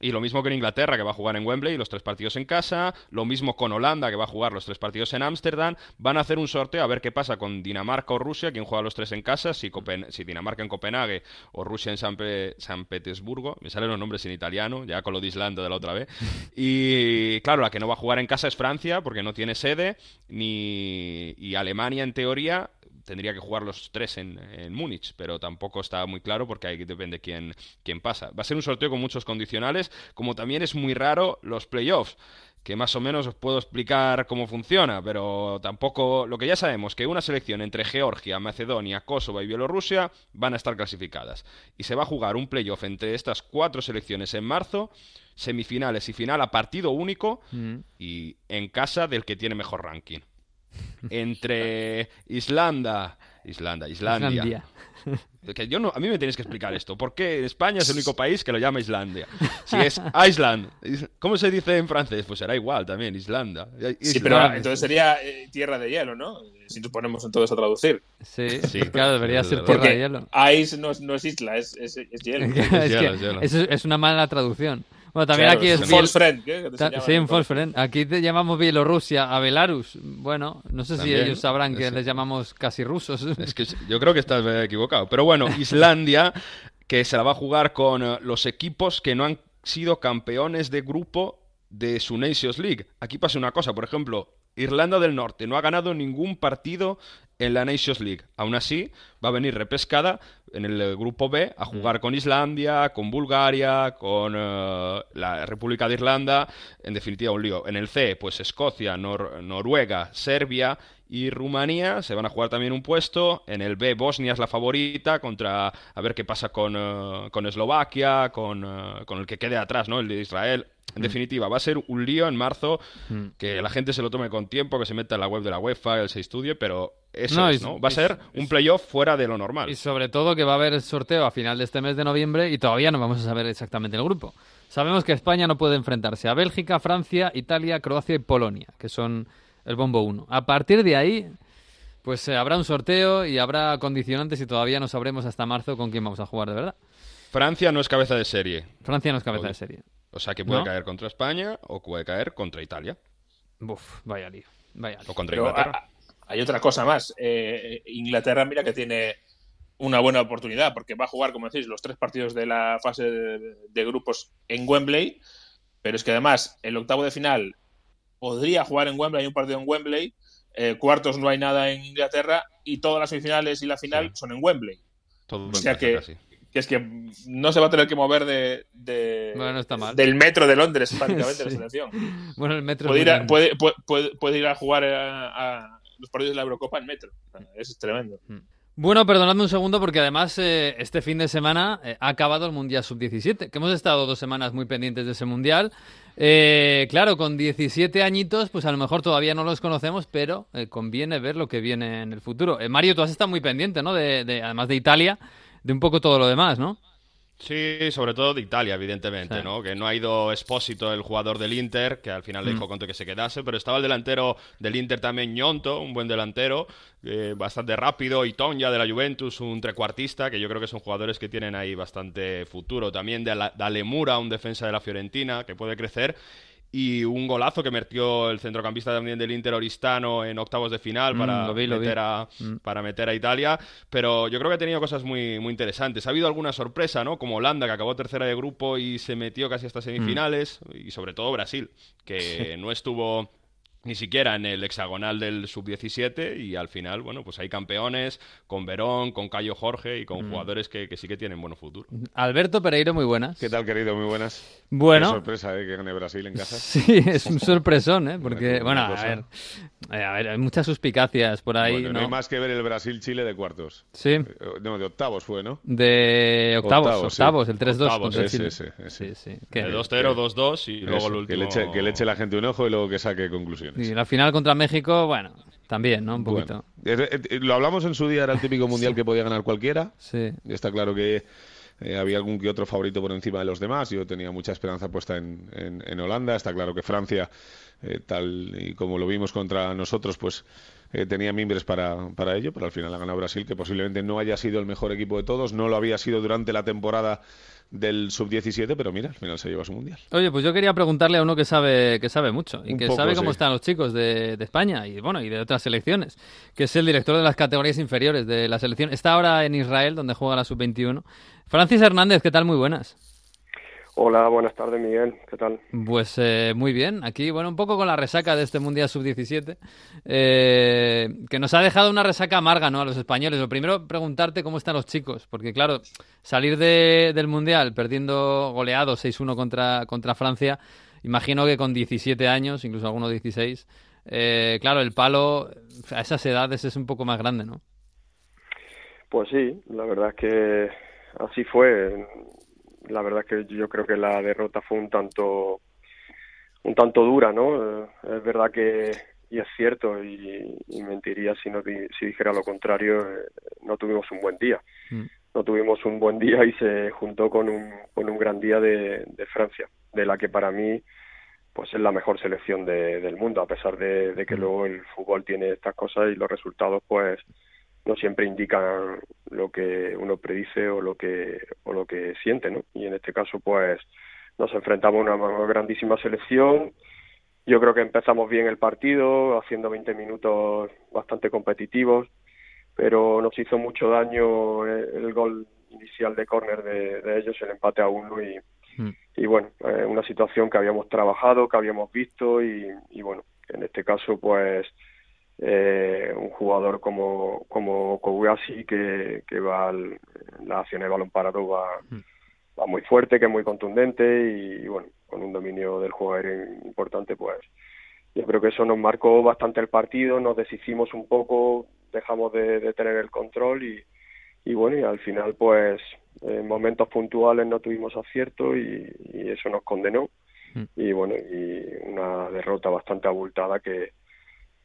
Y lo mismo que en Inglaterra, que va a jugar en Wembley, los tres partidos en casa. Lo mismo con Holanda, que va a jugar los tres partidos en Ámsterdam. Van a hacer un sorteo a ver qué pasa con Dinamarca o Rusia, quién juega los tres en casa, si, Copen- si Dinamarca en Copenhague o Rusia en San, Pe- San Petersburgo. Me salen los nombres en italiano, ya con lo de Islanda de la otra vez. Y claro, la que no va a jugar en casa es Francia, porque no tiene sede, ni... y Alemania, en teoría, tendría que jugar los tres en, en Múnich, pero tampoco está muy claro porque ahí depende quién, quién pasa. Va a ser un sorteo con muchos condicionales, como también es muy raro los playoffs que más o menos os puedo explicar cómo funciona, pero tampoco lo que ya sabemos, que una selección entre Georgia, Macedonia, Kosovo y Bielorrusia van a estar clasificadas. Y se va a jugar un playoff entre estas cuatro selecciones en marzo, semifinales y final a partido único Mm. y en casa del que tiene mejor ranking. Entre Islanda, Islanda, Islandia. Islandia. Que yo no, a mí me tenéis que explicar esto. ¿Por qué España es el único país que lo llama Islandia? Si es Island, ¿cómo se dice en francés? Pues será igual también, Islanda. Sí, pero entonces sería eh, tierra de hielo, ¿no? Si nos ponemos entonces a traducir. Sí, Sí, claro, debería ser tierra de hielo. ice no es, no es isla, es, es, es hielo. es que hielo, es hielo. eso es, es una mala traducción. Bueno, también Claro, aquí es... false friend, Sí, el false friend. Aquí te llamamos Bielorrusia a Belarus. Bueno, no sé si ellos sabrán que sí. les llamamos casi rusos. Es que yo creo que estás eh, equivocado. Pero bueno, Islandia, que se la va a jugar con eh, los equipos que no han sido campeones de grupo de su Nations League. Aquí pasa una cosa, por ejemplo, Irlanda del Norte no ha ganado ningún partido en la Nations League. Aún así, va a venir repescada en el grupo B a jugar con Islandia, con Bulgaria, con eh, la República de Irlanda. En definitiva, un lío. En el C, pues Escocia, Nor- Noruega, Serbia y Rumanía se van a jugar también un puesto. En el B, Bosnia es la favorita contra a ver qué pasa con, eh, con Eslovaquia, con, eh, con el que quede atrás, ¿no? El de Israel. En definitiva, va a ser un lío en marzo Mm. que la gente se lo tome con tiempo, que se meta en la web de la UEFA, que se estudie, pero eso No, es, ¿no? Va a ser un playoff fuera de lo normal. Y sobre todo que va a haber sorteo a final de este mes de noviembre y todavía no vamos a saber exactamente el grupo. Sabemos que España no puede enfrentarse a Bélgica, Francia, Italia, Croacia y Polonia, que son el bombo 1. A partir de ahí, pues eh, habrá un sorteo y habrá condicionantes y todavía no sabremos hasta marzo con quién vamos a jugar de verdad. Francia no es cabeza de serie, Francia no es cabeza de serie. O sea que puede ¿No? caer contra España o puede caer contra Italia Buf, vaya lío. Vaya lío. o contra Pero Inglaterra. a- hay otra cosa más. Eh, Inglaterra, mira que tiene una buena oportunidad, porque va a jugar, como decís, los tres partidos de la fase de, de grupos en Wembley, pero es que además el octavo de final podría jugar en Wembley, hay un partido en Wembley, eh, cuartos no hay nada en Inglaterra y todas las semifinales y la final Sí. son en Wembley. Todo o sea que- casi. Que es que no se va a tener que mover de, de- Bueno, no está mal. del metro de Londres prácticamente la Sí. selección. Bueno, el metro Puede ir, a, puede, puede- puede- puede ir a jugar a, a los partidos de la Eurocopa en metro. Es tremendo. Bueno, perdonadme un segundo porque además eh, este fin de semana eh, ha acabado el Mundial Sub-17, que hemos estado dos semanas muy pendientes de ese Mundial. Eh, claro, con 17 añitos, pues a lo mejor todavía no los conocemos, pero conviene ver lo que viene en el futuro. Mario, tú has estado muy pendiente, ¿no? De, de- además de Italia, de un poco todo lo demás, ¿no? Sí, sobre todo de Italia, evidentemente, Sí. ¿no? Que no ha ido Espósito, el jugador del Inter, que al final le Mm. dijo Conte que se quedase, pero estaba el delantero del Inter también, Ñonto, un buen delantero, eh, bastante rápido, y Tonya de la Juventus, un trecuartista, que yo creo que son jugadores que tienen ahí bastante futuro. También de la- Dalemura, un defensa de la Fiorentina, que puede crecer. Y un golazo que metió el centrocampista también del Inter Oristano en octavos de final Mm, para vi, meter a, Mm. para meter a Italia, pero yo creo que ha tenido cosas muy, muy interesantes. Ha habido alguna sorpresa, ¿no? Como Holanda, que acabó tercera de grupo y se metió casi hasta semifinales, y sobre todo Brasil, que no estuvo ni siquiera en el hexagonal del sub-17 y al final, bueno, pues hay campeones con Verón, con Cayo Jorge y con jugadores que, que sí que tienen buen futuro. Alberto Pereiro, muy buenas. ¿Qué tal, querido? Muy buenas. Bueno. Qué sorpresa, ¿eh? Que gane Brasil en casa. Sí, es un sorpresón, ¿eh? Porque, bueno, a ver, eh, a ver, hay muchas suspicacias por ahí, Bueno, no ¿no? hay más que ver el Brasil-Chile de cuartos. Sí, Eh, No, de octavos fue, ¿no? de octavos, Octavos, sí. octavos, el 3-2 Octavos, contra ese, ese, ese. Sí, sí. que- De 2-0, 2-2 y luego Eso, el que, último... le eche, que le eche la gente un ojo y luego que saque conclusiones. Y la final contra México, bueno, también, ¿no? Un poquito. lo hablamos en su día, era el típico mundial que podía ganar cualquiera. Sí. Está claro que eh, había algún que otro favorito por encima de los demás. Yo tenía mucha esperanza puesta en, en- en Holanda. Está claro que Francia, eh, tal y como lo vimos contra nosotros, pues eh, tenía mimbres para, para ello, pero al final ha ganado Brasil, que posiblemente no haya sido el mejor equipo de todos, no lo había sido durante la temporada del sub-17, pero mira, al final se lleva su mundial. Oye, pues yo quería preguntarle a uno que sabe que sabe mucho y Un que poco, sabe cómo sí. están los chicos de, de España y bueno y de otras selecciones, que es el director de las categorías inferiores de la selección. Está ahora en Israel, donde juega la sub-21. Francis Hernández, ¿qué tal? Muy buenas. Hola, buenas tardes, Miguel. ¿Qué tal? Pues eh, muy bien, aquí, bueno, un poco con la resaca de este Mundial Sub-17, eh, que nos ha dejado una resaca amarga, ¿no? A los españoles. Lo primero, preguntarte cómo están los chicos, porque claro, salir de- del Mundial perdiendo goleados 6-1 contra, contra Francia, imagino que con 17 años, incluso algunos 16, eh, claro, el palo a esas edades es un poco más grande, ¿no? Pues sí, la verdad es que así fue. La verdad es que yo creo que la derrota fue un tanto un tanto dura, ¿no? Eh, Es verdad que y es cierto y, y mentiría si no si dijera lo contrario. eh, No tuvimos un buen día. No tuvimos un buen día y se juntó con un con un gran día de, de Francia, de la que para mí pues es la mejor selección de- del mundo, a pesar de, de que luego el fútbol tiene estas cosas y los resultados pues no siempre indican lo que uno predice o lo que o lo que siente, ¿no? Y en este caso, pues nos enfrentamos a una grandísima selección. Yo creo que empezamos bien el partido, haciendo 20 minutos bastante competitivos, pero nos hizo mucho daño el, gol inicial de córner de, de ellos, el empate a uno y, y bueno, eh, una situación que habíamos trabajado, que habíamos visto y, y bueno, en este caso pues eh, un jugador como como Kobayashi que, que va al, la acción de balón parado va, va muy fuerte, que es muy contundente y, y, bueno, con un dominio del juego aéreo importante pues yo creo que eso nos marcó bastante el partido, nos deshicimos un poco, dejamos de, de tener el control y, y bueno, y al final pues en momentos puntuales no tuvimos acierto y, y eso nos condenó. Y bueno, y una derrota bastante abultada que,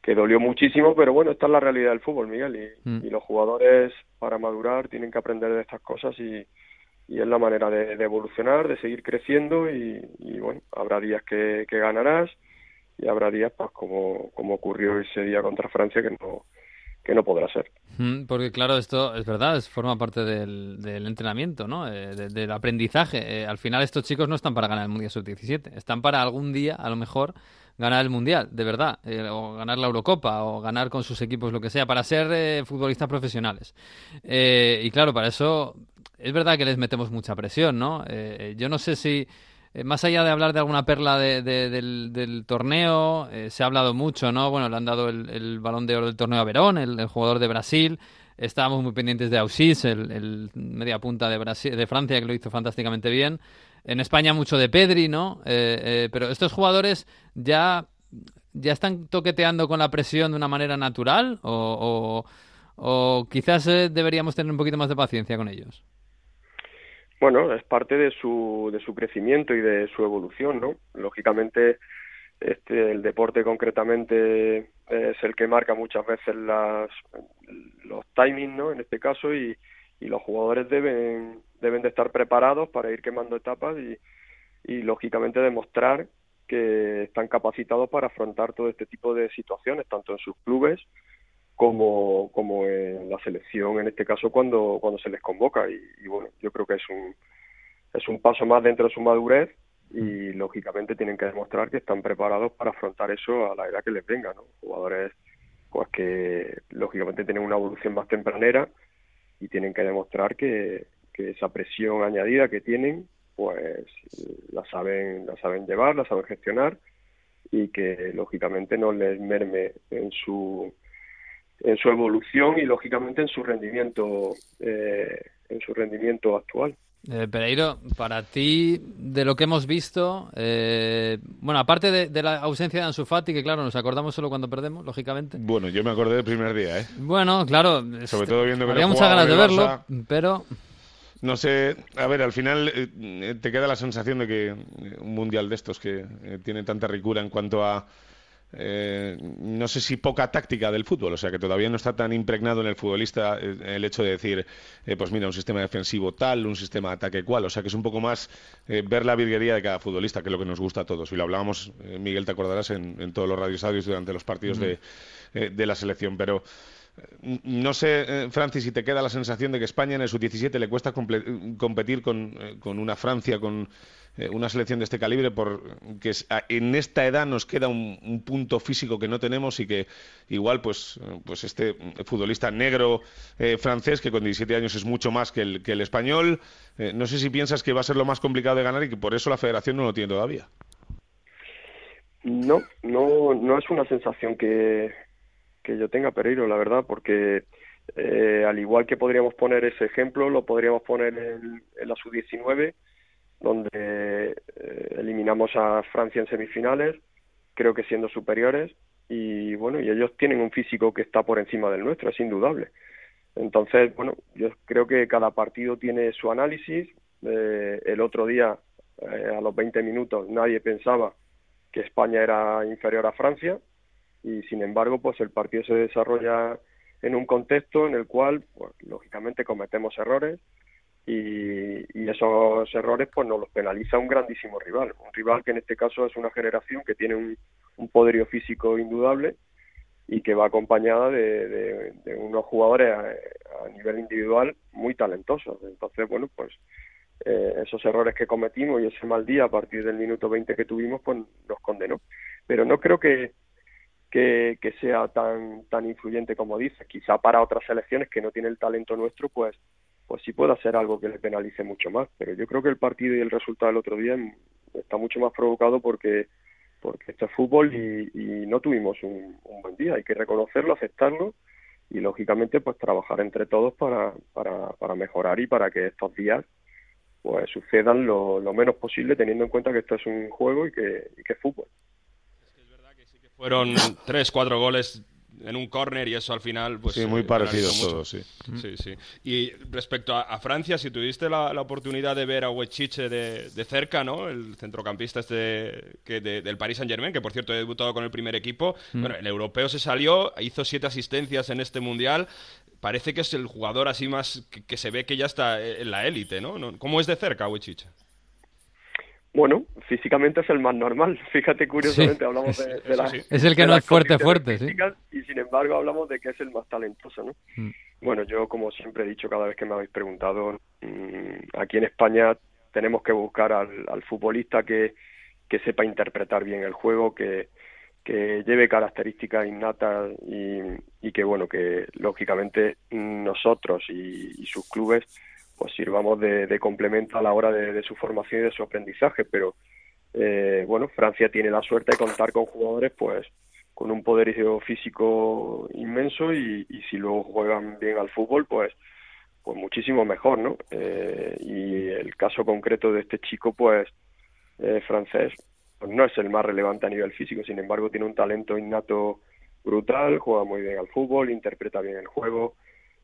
que dolió muchísimo, pero bueno, esta es la realidad del fútbol, Miguel, y, Mm. y los jugadores para madurar tienen que aprender de estas cosas y, y es la manera de, de evolucionar, de seguir creciendo y, y, bueno, habrá días que, que ganarás y habrá días pues como, como ocurrió ese día contra Francia que no que no podrá ser. Mm, Porque claro, esto es verdad, es, forma parte del, del entrenamiento, ¿no? Eh, de- del aprendizaje. Eh, al final estos chicos no están para ganar el Mundial Sub-17, están para algún día, a lo mejor, ganar el Mundial, de verdad, eh, o ganar la Eurocopa, o ganar con sus equipos lo que sea, para ser eh, futbolistas profesionales. Eh, y claro, para eso es verdad que les metemos mucha presión, ¿no? Eh, yo no sé si... Más allá de hablar de alguna perla de- de- del, del torneo, se ha hablado mucho, ¿no? Bueno, le han dado el, balón de oro del torneo a Verón, el, jugador de Brasil. Estábamos muy pendientes de Ausis, el, el media punta de, Brasil, de Francia, que lo hizo fantásticamente bien. En España mucho de Pedri, ¿no? Pero estos jugadores ya, ya están toqueteando con la presión de una manera natural o, o- quizás eh, deberíamos tener un poquito más de paciencia con ellos. Bueno, es parte de su, de su crecimiento y de su evolución, ¿no? Lógicamente, este, el deporte concretamente es el que marca muchas veces las, los timings, ¿no? En este caso, y, los jugadores deben, deben de estar preparados para ir quemando etapas y lógicamente demostrar que están capacitados para afrontar todo este tipo de situaciones, tanto en sus clubes como, como en la selección, en este caso cuando, cuando se les convoca. Y, bueno, yo creo que es un, es un paso más dentro de su madurez y lógicamente tienen que demostrar que están preparados para afrontar eso a la edad que les venga, ¿no? Jugadores pues que lógicamente tienen una evolución más tempranera y tienen que demostrar que, que esa presión añadida que tienen pues la saben la saben llevar, la saben gestionar y que lógicamente no les merme en su en su evolución y lógicamente en su rendimiento eh, en su rendimiento actual. Eh, Pereiro, para ti, de lo que hemos visto, eh, bueno, aparte de, de la ausencia de Ansu Fati, que claro, nos acordamos solo cuando perdemos, lógicamente. Bueno, yo me acordé del primer día, ¿eh? Bueno, claro, Sobre este, todo viendo que había muchas ganas de verlo, Barça. pero No sé, a ver, al final eh, te queda la sensación de que eh, un mundial de estos que eh, tiene tanta ricura en cuanto a eh, no sé si poca táctica del fútbol, o sea que todavía no está tan impregnado en el futbolista eh, el hecho de decir, eh, pues mira, un sistema defensivo tal, un sistema de ataque cual, o sea que es un poco más ver la virguería de cada futbolista, que es lo que nos gusta a todos. Y lo hablábamos, Miguel, te acordarás, en, todos los radios durante los partidos de, de la selección, pero... No sé, Francis, si te queda la sensación de que España en el sub-17 le cuesta competir con, con, una Francia, con eh, una selección de este calibre porque en esta edad nos queda un, punto físico que no tenemos y que igual pues, pues este futbolista negro eh, francés que con 17 años es mucho más que el, que el español, eh, no sé si piensas que va a ser lo más complicado de ganar y que por eso la federación no lo tiene todavía. No, no, no es una sensación que, que yo tenga, Pereiro, la verdad, porque al igual que podríamos poner ese ejemplo, lo podríamos poner en, la sub-19 donde eh, eliminamos a Francia en semifinales, creo que siendo superiores, y bueno, y ellos tienen un físico que está por encima del nuestro, es indudable. Entonces, bueno, yo creo que cada partido tiene su análisis. Eh, el otro día, eh, a los 20 minutos, nadie pensaba que España era inferior a Francia y, sin embargo, pues el partido se desarrolla en un contexto en el cual, pues, lógicamente, cometemos errores y, esos errores pues nos los penaliza un grandísimo rival, un rival que en este caso es una generación que tiene un, poderío físico indudable y que va acompañada de, unos jugadores a, nivel individual muy talentosos. Entonces, bueno, pues eh, esos errores que cometimos y ese mal día a partir del minuto 20 que tuvimos, pues nos condenó. Pero no creo que, que, sea tan, tan influyente como dice. Quizá para otras selecciones que no tienen el talento nuestro, pues pues sí puede hacer algo que le penalice mucho más. Pero yo creo que el partido y el resultado del otro día está mucho más provocado porque porque este es fútbol y, no tuvimos un, buen día. Hay que reconocerlo, aceptarlo y lógicamente pues trabajar entre todos para, para, para mejorar y para que estos días pues sucedan lo, lo, menos posible teniendo en cuenta que esto es un juego y que, y que es fútbol. Es que es verdad que sí que fueron tres, cuatro goles en un córner y eso al final pues sí muy eh, parecido todo sí. Sí sí. Y respecto a, Francia si tuviste la, oportunidad de ver a Huechiche de, de, cerca no el centrocampista este que del Paris Saint Germain que por cierto ha debutado con el primer equipo. Mm. bueno el europeo se salió hizo siete asistencias en este mundial. Parece que es el jugador así más que, se ve que ya está en la élite no cómo es de cerca Huechiche bueno, físicamente es el más normal. Fíjate, curiosamente, hablamos de, la, Es el que no es fuerte, fuerte, sí. Y sin embargo hablamos de que es el más talentoso, ¿no? Mm. Bueno, yo como siempre he dicho cada vez que me habéis preguntado, mm, aquí en España tenemos que buscar al, futbolista que, que sepa interpretar bien el juego, que, que lleve características innatas y, y que, bueno, que lógicamente nosotros y sus clubes pues sirvamos de, complemento a la hora de, su formación y de su aprendizaje. Pero eh, bueno, Francia tiene la suerte de contar con jugadores pues con un poder físico inmenso y, si luego juegan bien al fútbol, pues pues muchísimo mejor, ¿no? Eh, y el caso concreto de este chico, pues eh, francés, pues no es el más relevante a nivel físico, sin embargo tiene un talento innato brutal, juega muy bien al fútbol, interpreta bien el juego,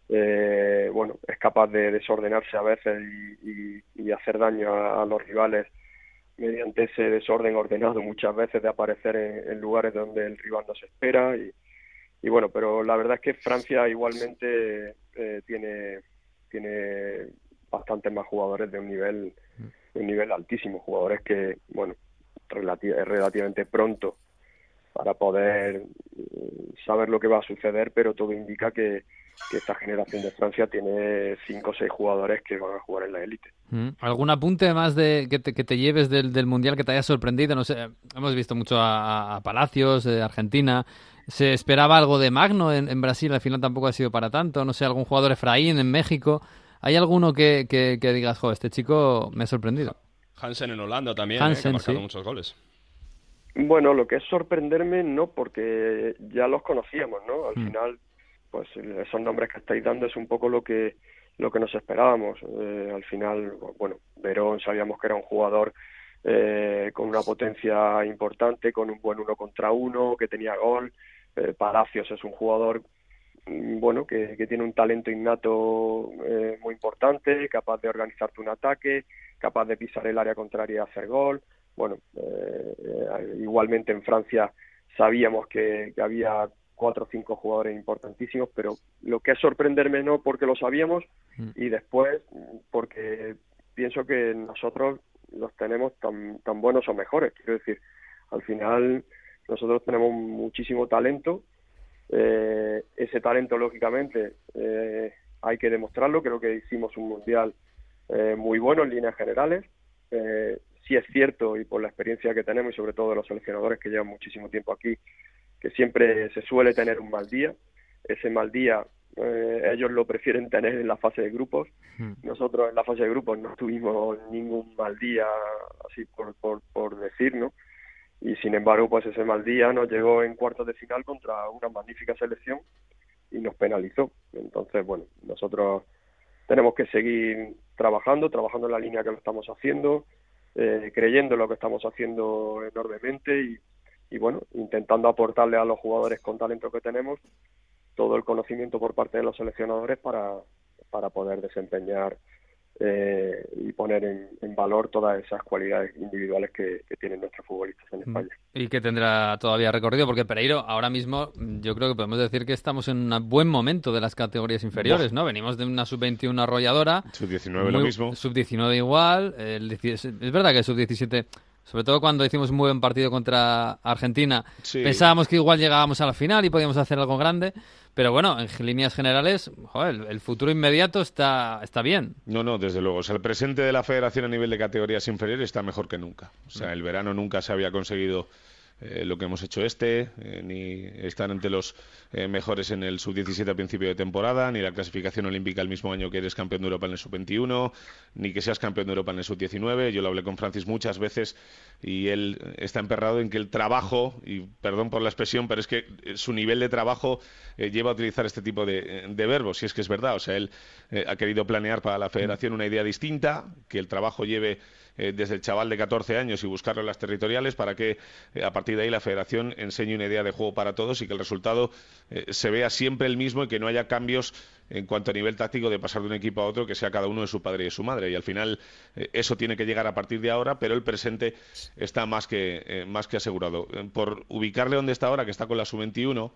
eh, bueno, es capaz de desordenarse a veces y, hacer daño a, los rivales mediante ese desorden ordenado muchas veces de aparecer en, lugares donde el rival no se espera y, bueno, pero la verdad es que Francia igualmente eh, tiene tiene bastantes más jugadores de un nivel de un nivel altísimo, jugadores que bueno es relativamente pronto para poder mm, saber lo que va a suceder, pero todo indica que, esta generación de Francia tiene cinco o seis jugadores que van a jugar en la élite. Mm. ¿Algún apunte más de que te, lleves del, Mundial que te haya sorprendido? No sé, hemos visto mucho a, Palacios, de Argentina. ¿Se esperaba algo de Magno en, Brasil? Al final tampoco ha sido para tanto. No sé, algún jugador Efraín en México. ¿Hay alguno que, que, digas, jo, este chico me ha sorprendido? Hansen en Holanda también, ¿eh? que ha marcado muchos goles. Bueno, lo que es sorprenderme no, porque ya los conocíamos, ¿no? Al mm. final, pues esos nombres que estáis dando es un poco lo que lo que nos esperábamos. Eh, al final, bueno, Verón sabíamos que era un jugador eh, con una potencia importante, con un buen uno contra uno, que tenía gol. Eh, Palacios es un jugador mm, bueno que, que tiene un talento innato muy importante, capaz de organizarte un ataque, capaz de pisar el área contraria y hacer gol bueno, eh, igualmente en Francia sabíamos que, había cuatro o cinco jugadores importantísimos, pero lo que es sorprenderme no porque lo sabíamos mm. y después porque pienso que nosotros los tenemos tan, tan buenos o mejores. Quiero decir, al final nosotros tenemos muchísimo talento. Eh, ese talento, lógicamente, eh, hay que demostrarlo. Creo que hicimos un mundial eh, muy bueno en líneas generales. Sí es cierto, y por la experiencia que tenemos, y sobre todo de los seleccionadores que llevan muchísimo tiempo aquí, que siempre se suele tener un mal día. Ese mal día eh, ellos lo prefieren tener en la fase de grupos. Hmm. Nosotros en la fase de grupos no tuvimos ningún mal día, así por, por, por decir, ¿no? Y sin embargo, pues ese mal día nos llegó en cuartos de final contra una magnífica selección y nos penalizó. Entonces, bueno, nosotros tenemos que seguir trabajando, trabajando en la línea que lo estamos haciendo, eh, creyendo en lo que estamos haciendo enormemente y, y, bueno, intentando aportarle a los jugadores con talento que tenemos todo el conocimiento por parte de los seleccionadores para, para poder desempeñar eh, y poner en, valor todas esas cualidades individuales que, tienen nuestros futbolistas en. España. Y que tendrá todavía recorrido, porque Pereiro, ahora mismo yo creo que podemos decir que estamos en un buen momento de las categorías inferiores, ¿no? Venimos de una sub-21 arrolladora. Sub-19 lo mismo. Sub-19 igual. es verdad que sub-17 sobre todo cuando hicimos un muy buen partido contra Argentina, pensábamos que igual llegábamos a la final y podíamos hacer algo grande. Pero bueno, en líneas generales, el, futuro inmediato está, está bien. No, no, desde luego. O sea, el presente de la federación a nivel de categorías inferiores está mejor que nunca. O sea, el verano nunca se había conseguido eh, lo que hemos hecho este, eh, ni estar entre los eh, mejores en el sub-17 a principio de temporada, ni la clasificación olímpica el mismo año que eres campeón de Europa en el sub-21, ni que seas campeón de Europa en el sub-19. Yo lo hablé con Francis muchas veces y él está emperrado en que el trabajo, y perdón por la expresión, pero es que su nivel de trabajo lleva a utilizar este tipo de, de, verbos, si es que es verdad. O sea, él ha querido planear para la federación una idea distinta, que el trabajo lleve eh, desde el chaval de 14 años y buscarlo en las territoriales para que eh, a partir de ahí la federación enseñe una idea de juego para todos y que el resultado eh, se vea siempre el mismo y que no haya cambios en cuanto a nivel táctico de pasar de un equipo a otro que sea cada uno de su padre y de su madre. Y al final eso tiene que llegar a partir de ahora pero el presente está más que más que asegurado. Por ubicarle donde está ahora que está con la sub 21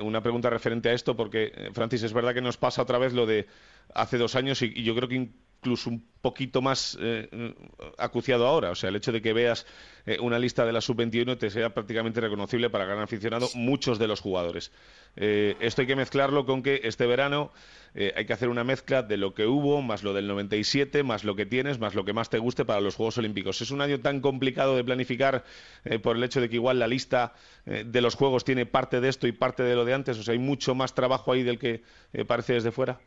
una pregunta referente a esto porque Francis es verdad que nos pasa otra vez lo de hace dos años y yo creo que incluso un poquito más eh, acuciado ahora. O sea, el hecho de que veas eh, una lista de la sub-21 te sea prácticamente reconocible para gran aficionado muchos de los jugadores. Eh, esto hay que mezclarlo con que este verano hay que hacer una mezcla de lo que hubo, más lo del 97, más lo que tienes, más lo que más te guste para los Juegos Olímpicos. Es un año tan complicado de planificar por el hecho de que igual la lista de los Juegos tiene parte de esto y parte de lo de antes. O sea, hay mucho más trabajo ahí del que parece desde fuera.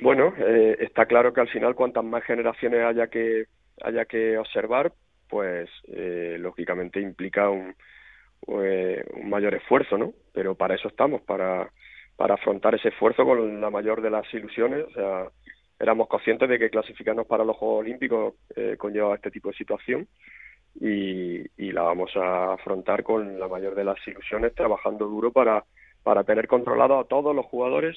Bueno, eh, está claro que al final cuantas más generaciones haya que haya que observar, pues eh, lógicamente implica un, eh, un mayor esfuerzo, ¿no? Pero para eso estamos, para, para afrontar ese esfuerzo con la mayor de las ilusiones. O sea, éramos conscientes de que clasificarnos para los Juegos Olímpicos eh, conlleva este tipo de situación y, y la vamos a afrontar con la mayor de las ilusiones, trabajando duro para, para tener controlado a todos los jugadores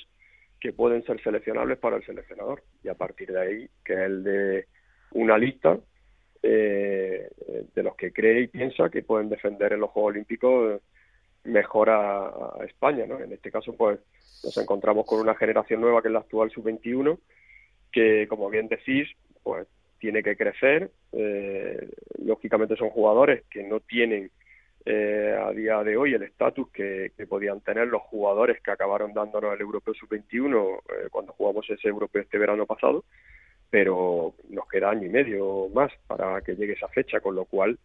que pueden ser seleccionables para el seleccionador y a partir de ahí que es el de una lista eh, de los que cree y piensa que pueden defender en los Juegos Olímpicos mejor a, España, ¿no? En este caso, pues nos encontramos con una generación nueva que es la actual sub-21, que como bien decís, pues tiene que crecer. Eh, lógicamente son jugadores que no tienen eh, a día de hoy el estatus que, podían tener los jugadores que acabaron dándonos el Europeo Sub-21 eh, cuando jugamos ese Europeo este verano pasado, pero nos queda año y medio más para que llegue esa fecha, con lo cual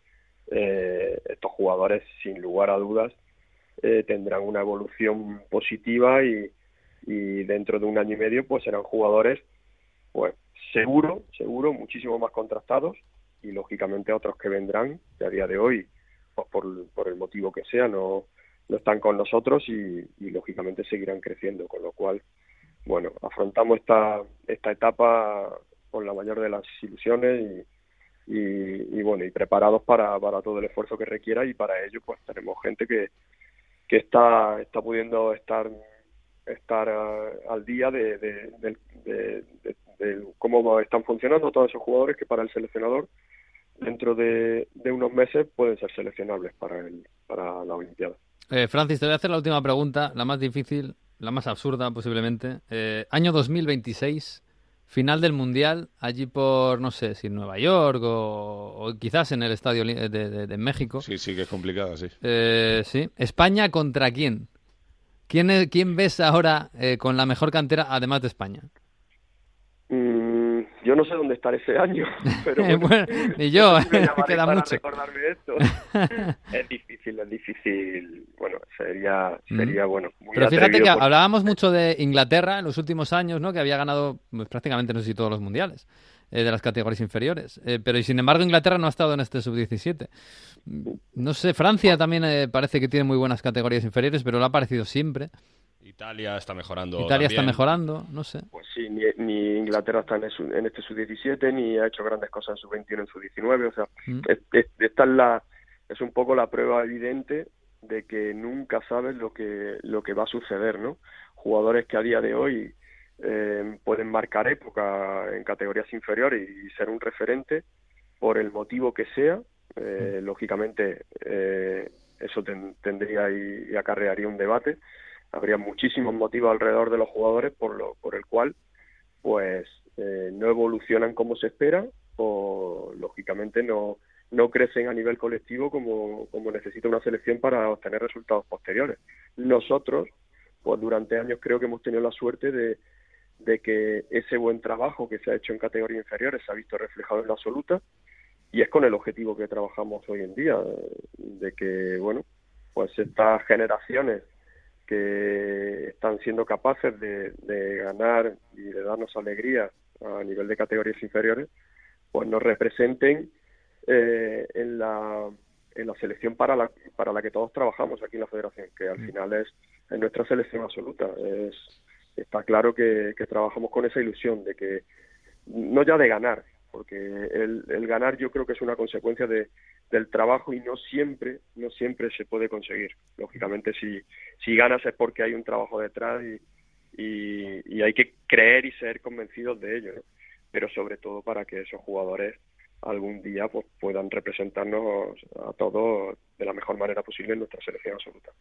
eh, estos jugadores, sin lugar a dudas, tendrán una evolución positiva y, y dentro de un año y medio pues serán jugadores pues seguro, seguro, muchísimo más contrastados y lógicamente otros que vendrán, que a día de hoy por, por el motivo que sea, no, no están con nosotros y, lógicamente seguirán creciendo, con lo cual, bueno, afrontamos esta, esta etapa con la mayor de las ilusiones y, y, bueno, y preparados para, para todo el esfuerzo que requiera y para ello pues tenemos gente que, que está, está pudiendo estar estar al día de, de, de, cómo están funcionando todos esos jugadores que para el seleccionador dentro de, unos meses pueden ser seleccionables para, el, para la Olimpiada. Eh, Francis, te voy a hacer la última pregunta, la más difícil, la más absurda posiblemente. Eh, año 2026, final del Mundial, allí por, no sé, si en Nueva York o, quizás en el Estadio de, México. Sí, sí, que es complicado, sí. Eh, sí. ¿España contra quién? ¿Quién, quién ves ahora eh, con la mejor cantera además de España? Mm, yo no sé dónde estar ese año, pero bueno, ni yo, queda mucho. recordarme esto. es difícil, es difícil. Bueno, sería, mm. sería bueno. pero fíjate que hablábamos mucho de Inglaterra en los últimos años, ¿no? Que había ganado pues, prácticamente no sé si todos los mundiales eh, de las categorías inferiores. Eh, pero y sin embargo Inglaterra no ha estado en este sub-17. No sé, Francia también eh, parece que tiene muy buenas categorías inferiores, pero lo ha parecido siempre. Italia está mejorando. Italia está mejorando, no sé. Pues sí, ni, Inglaterra está en, este sub-17, ni ha hecho grandes cosas en sub-21, en sub-19. O sea, mm. esta es, la, es un poco la prueba evidente de que nunca sabes lo que, lo que va a suceder, ¿no? Jugadores que a día de hoy eh, pueden marcar época en categorías inferiores y ser un referente por el motivo que sea. Eh, mm. lógicamente, eh, eso tendría y acarrearía un debate habría muchísimos motivos alrededor de los jugadores por lo por el cual pues eh, no evolucionan como se espera o lógicamente no no crecen a nivel colectivo como, como necesita una selección para obtener resultados posteriores. Nosotros, pues durante años creo que hemos tenido la suerte de, de que ese buen trabajo que se ha hecho en categorías inferiores se ha visto reflejado en la absoluta y es con el objetivo que trabajamos hoy en día, de que, bueno, pues estas generaciones que están siendo capaces de, ganar y de darnos alegría a nivel de categorías inferiores, pues nos representen eh, en, la, en la selección para la, para la que todos trabajamos aquí en la federación, que al mm. final es, es nuestra selección absoluta. Es, está claro que, que trabajamos con esa ilusión de que, no ya de ganar, porque el, el ganar yo creo que es una consecuencia de, del trabajo y no siempre, no siempre se puede conseguir. Lógicamente, si, si ganas es porque hay un trabajo detrás y, y, hay que creer y ser convencidos de ello, pero sobre todo para que esos jugadores algún día pues, puedan representarnos a todos de la mejor manera posible en nuestra selección absoluta.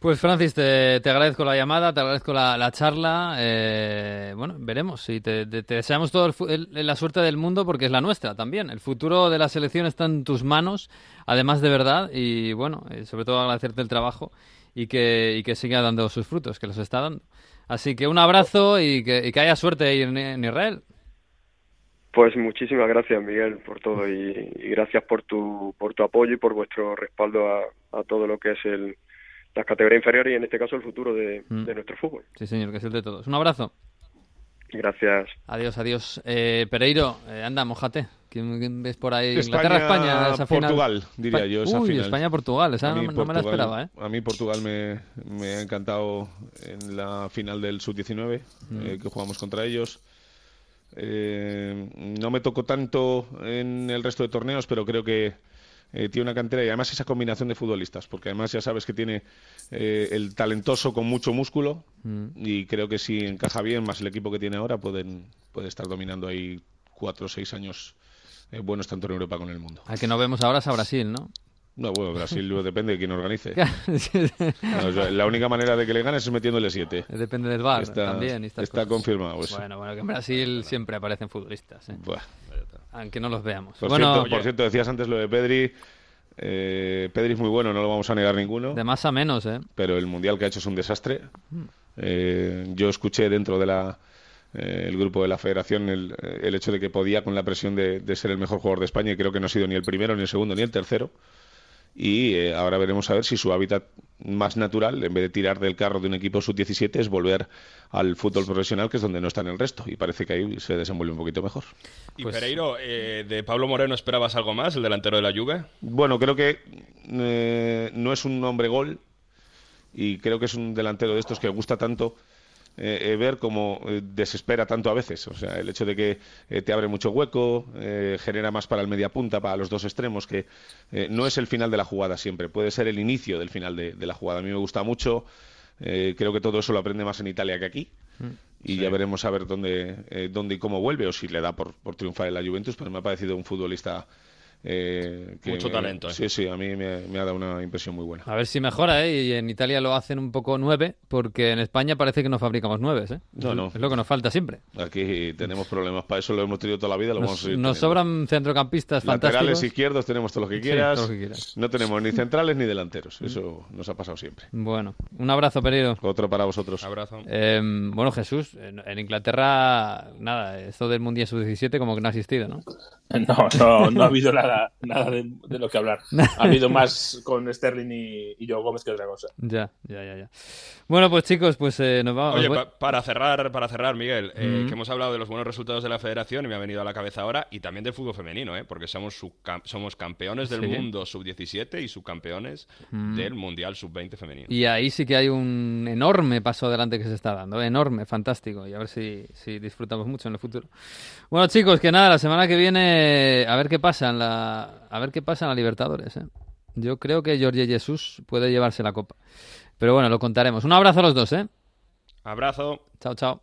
Pues Francis, te, agradezco la llamada, te agradezco la, charla. Eh, bueno, veremos. Y te, deseamos toda la suerte del mundo porque es la nuestra también. El futuro de la selección está en tus manos, además de verdad. Y bueno, eh, sobre todo agradecerte el trabajo y que, y que siga dando sus frutos, que los está dando. Así que un abrazo y que, haya suerte ahí en, Israel. Pues muchísimas gracias, Miguel, por todo y, gracias por tu, por tu apoyo y por vuestro respaldo a todo lo que es el, las categorías inferiores y en este caso el futuro de, mm. nuestro fútbol. Sí, señor, que es el de todos. Un abrazo. Gracias. Adiós, adiós. Eh, Pereiro, eh, anda, mojate. ¿Quién, ves por ahí? Inglaterra, España, esa Portugal, diría yo. Esa Uy, España, Portugal, esa no, me la esperaba, ¿eh? A mí Portugal me, me ha encantado en la final del sub-19 mm. eh, que jugamos contra ellos. no me tocó tanto en el resto de torneos, pero creo que eh, tiene una cantera y además esa combinación de futbolistas, porque además ya sabes que tiene eh, el talentoso con mucho músculo mm. y creo que si encaja bien más el equipo que tiene ahora pueden puede estar dominando ahí cuatro o seis años eh, buenos tanto en Europa como en el mundo. Al que no vemos ahora es a Brasil, ¿no? No, bueno, Brasil depende de quién organice. la única manera de que le ganes es metiéndole siete. Depende del bar también. está confirmado. Pues. Bueno, bueno, que en Brasil siempre aparecen futbolistas. ¿eh? Aunque no los veamos. Por, bueno, cierto, por cierto, decías antes lo de Pedri. Eh, Pedri es muy bueno, no lo vamos a negar ninguno. De más a menos, ¿eh? Pero el mundial que ha hecho es un desastre. Mm. Eh, yo escuché dentro de la eh, el grupo de la federación el, el, hecho de que podía con la presión de, de, ser el mejor jugador de España y creo que no ha sido ni el primero, ni el segundo, ni el tercero y eh, ahora veremos a ver si su hábitat más natural, en vez de tirar del carro de un equipo sub-17, es volver al fútbol profesional, que es donde no está en el resto, y parece que ahí se desenvuelve un poquito mejor. ¿Y pues Pereiro, eh, de Pablo Moreno esperabas algo más, el delantero de la Juve? Bueno, creo que eh, no es un hombre gol, y creo que es un delantero de estos que gusta tanto eh, eh, ver cómo eh, desespera tanto a veces. O sea, el hecho de que te abre mucho hueco, genera más para el media punta, para los dos extremos, que no es el final de la jugada siempre, puede ser el inicio del final de, la jugada. A mí me gusta mucho, creo que todo eso lo aprende más en Italia que aquí. Mm. Y ya veremos a ver dónde, dónde y cómo vuelve, o si le da por, por triunfar en la Juventus, pero me ha parecido un futbolista eh, que- Mucho talento, ¿eh? Sí, sí, a mí me, me ha dado una impresión muy buena. A ver si mejora, ¿eh? Y en Italia lo hacen un poco nueve, porque en España parece que no fabricamos nueves, ¿eh? No, no. Es lo que nos falta siempre. Aquí tenemos problemas para eso, lo hemos tenido toda la vida, lo vamos Nos, a seguir nos teniendo. sobran centrocampistas Laterales fantásticos. izquierdos tenemos todo lo que Sí, quieras. todo lo que quieras. No tenemos ni centrales ni delanteros. Eso nos ha pasado siempre. Bueno, un abrazo, Pereiro. Otro para vosotros. Abrazo. Eh, bueno, Jesús, en, en Inglaterra, nada, esto del Mundial Sub-17 como que no ha existido, ¿no? No, no, no ha habido nada, nada de, de lo que hablar. Ha habido más con Sterling y, y Joe Gómez que otra cosa. Ya, ya, ya, ya. Bueno, pues chicos, pues eh, nos vamos. Oye, voy- pa- para cerrar, para cerrar, Miguel, eh, Mm. que hemos hablado de los buenos resultados de la Federación y me ha venido a la cabeza ahora, y también del fútbol femenino, ¿eh? porque somos, somos campeones del Sí. mundo sub-17 y subcampeones Mm. del Mundial sub-20 femenino. Y ahí sí que hay un enorme paso adelante que se está dando, enorme, fantástico, y a ver si, si disfrutamos mucho en el futuro. Bueno, chicos, que nada, la semana que viene a ver qué pasa en la, a ver qué pasa en la Libertadores. ¿eh? Yo creo que Jorge Jesús puede llevarse la copa, pero bueno, lo contaremos. Un abrazo a los dos, ¿eh? Abrazo. Chao, chao.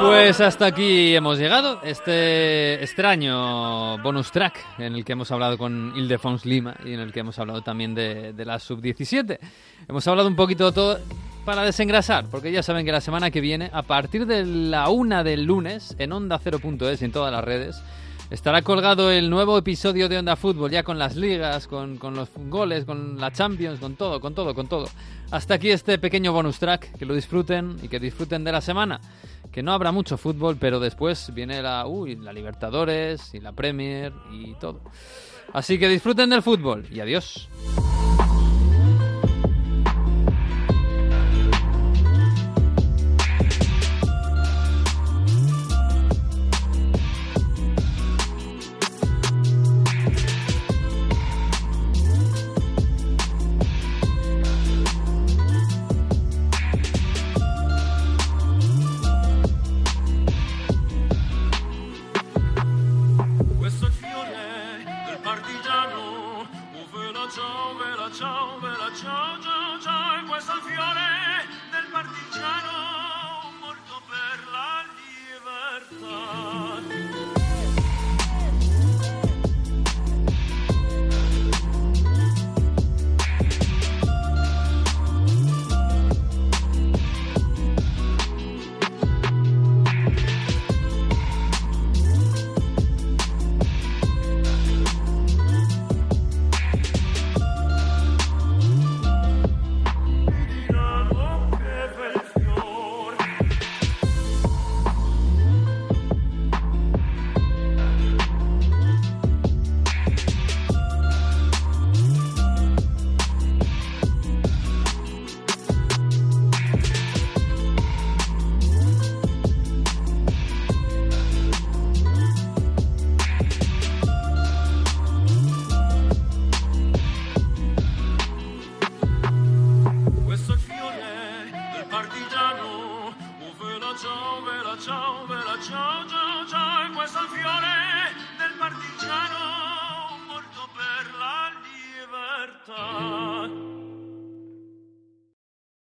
Pues hasta aquí hemos llegado. Este extraño bonus track en el que hemos hablado con Ildefons Lima y en el que hemos hablado también de, de la sub-17. Hemos hablado un poquito de todo para desengrasar, porque ya saben que la semana que viene, a partir de la una del lunes, en Onda 0.es y en todas las redes, estará colgado el nuevo episodio de Onda Fútbol, ya con las ligas, con, con los goles, con la Champions, con todo, con todo, con todo. Hasta aquí este pequeño bonus track, que lo disfruten y que disfruten de la semana. Que no habrá mucho fútbol, pero después viene la, uy, la Libertadores y la Premier y todo. Así que disfruten del fútbol y adiós.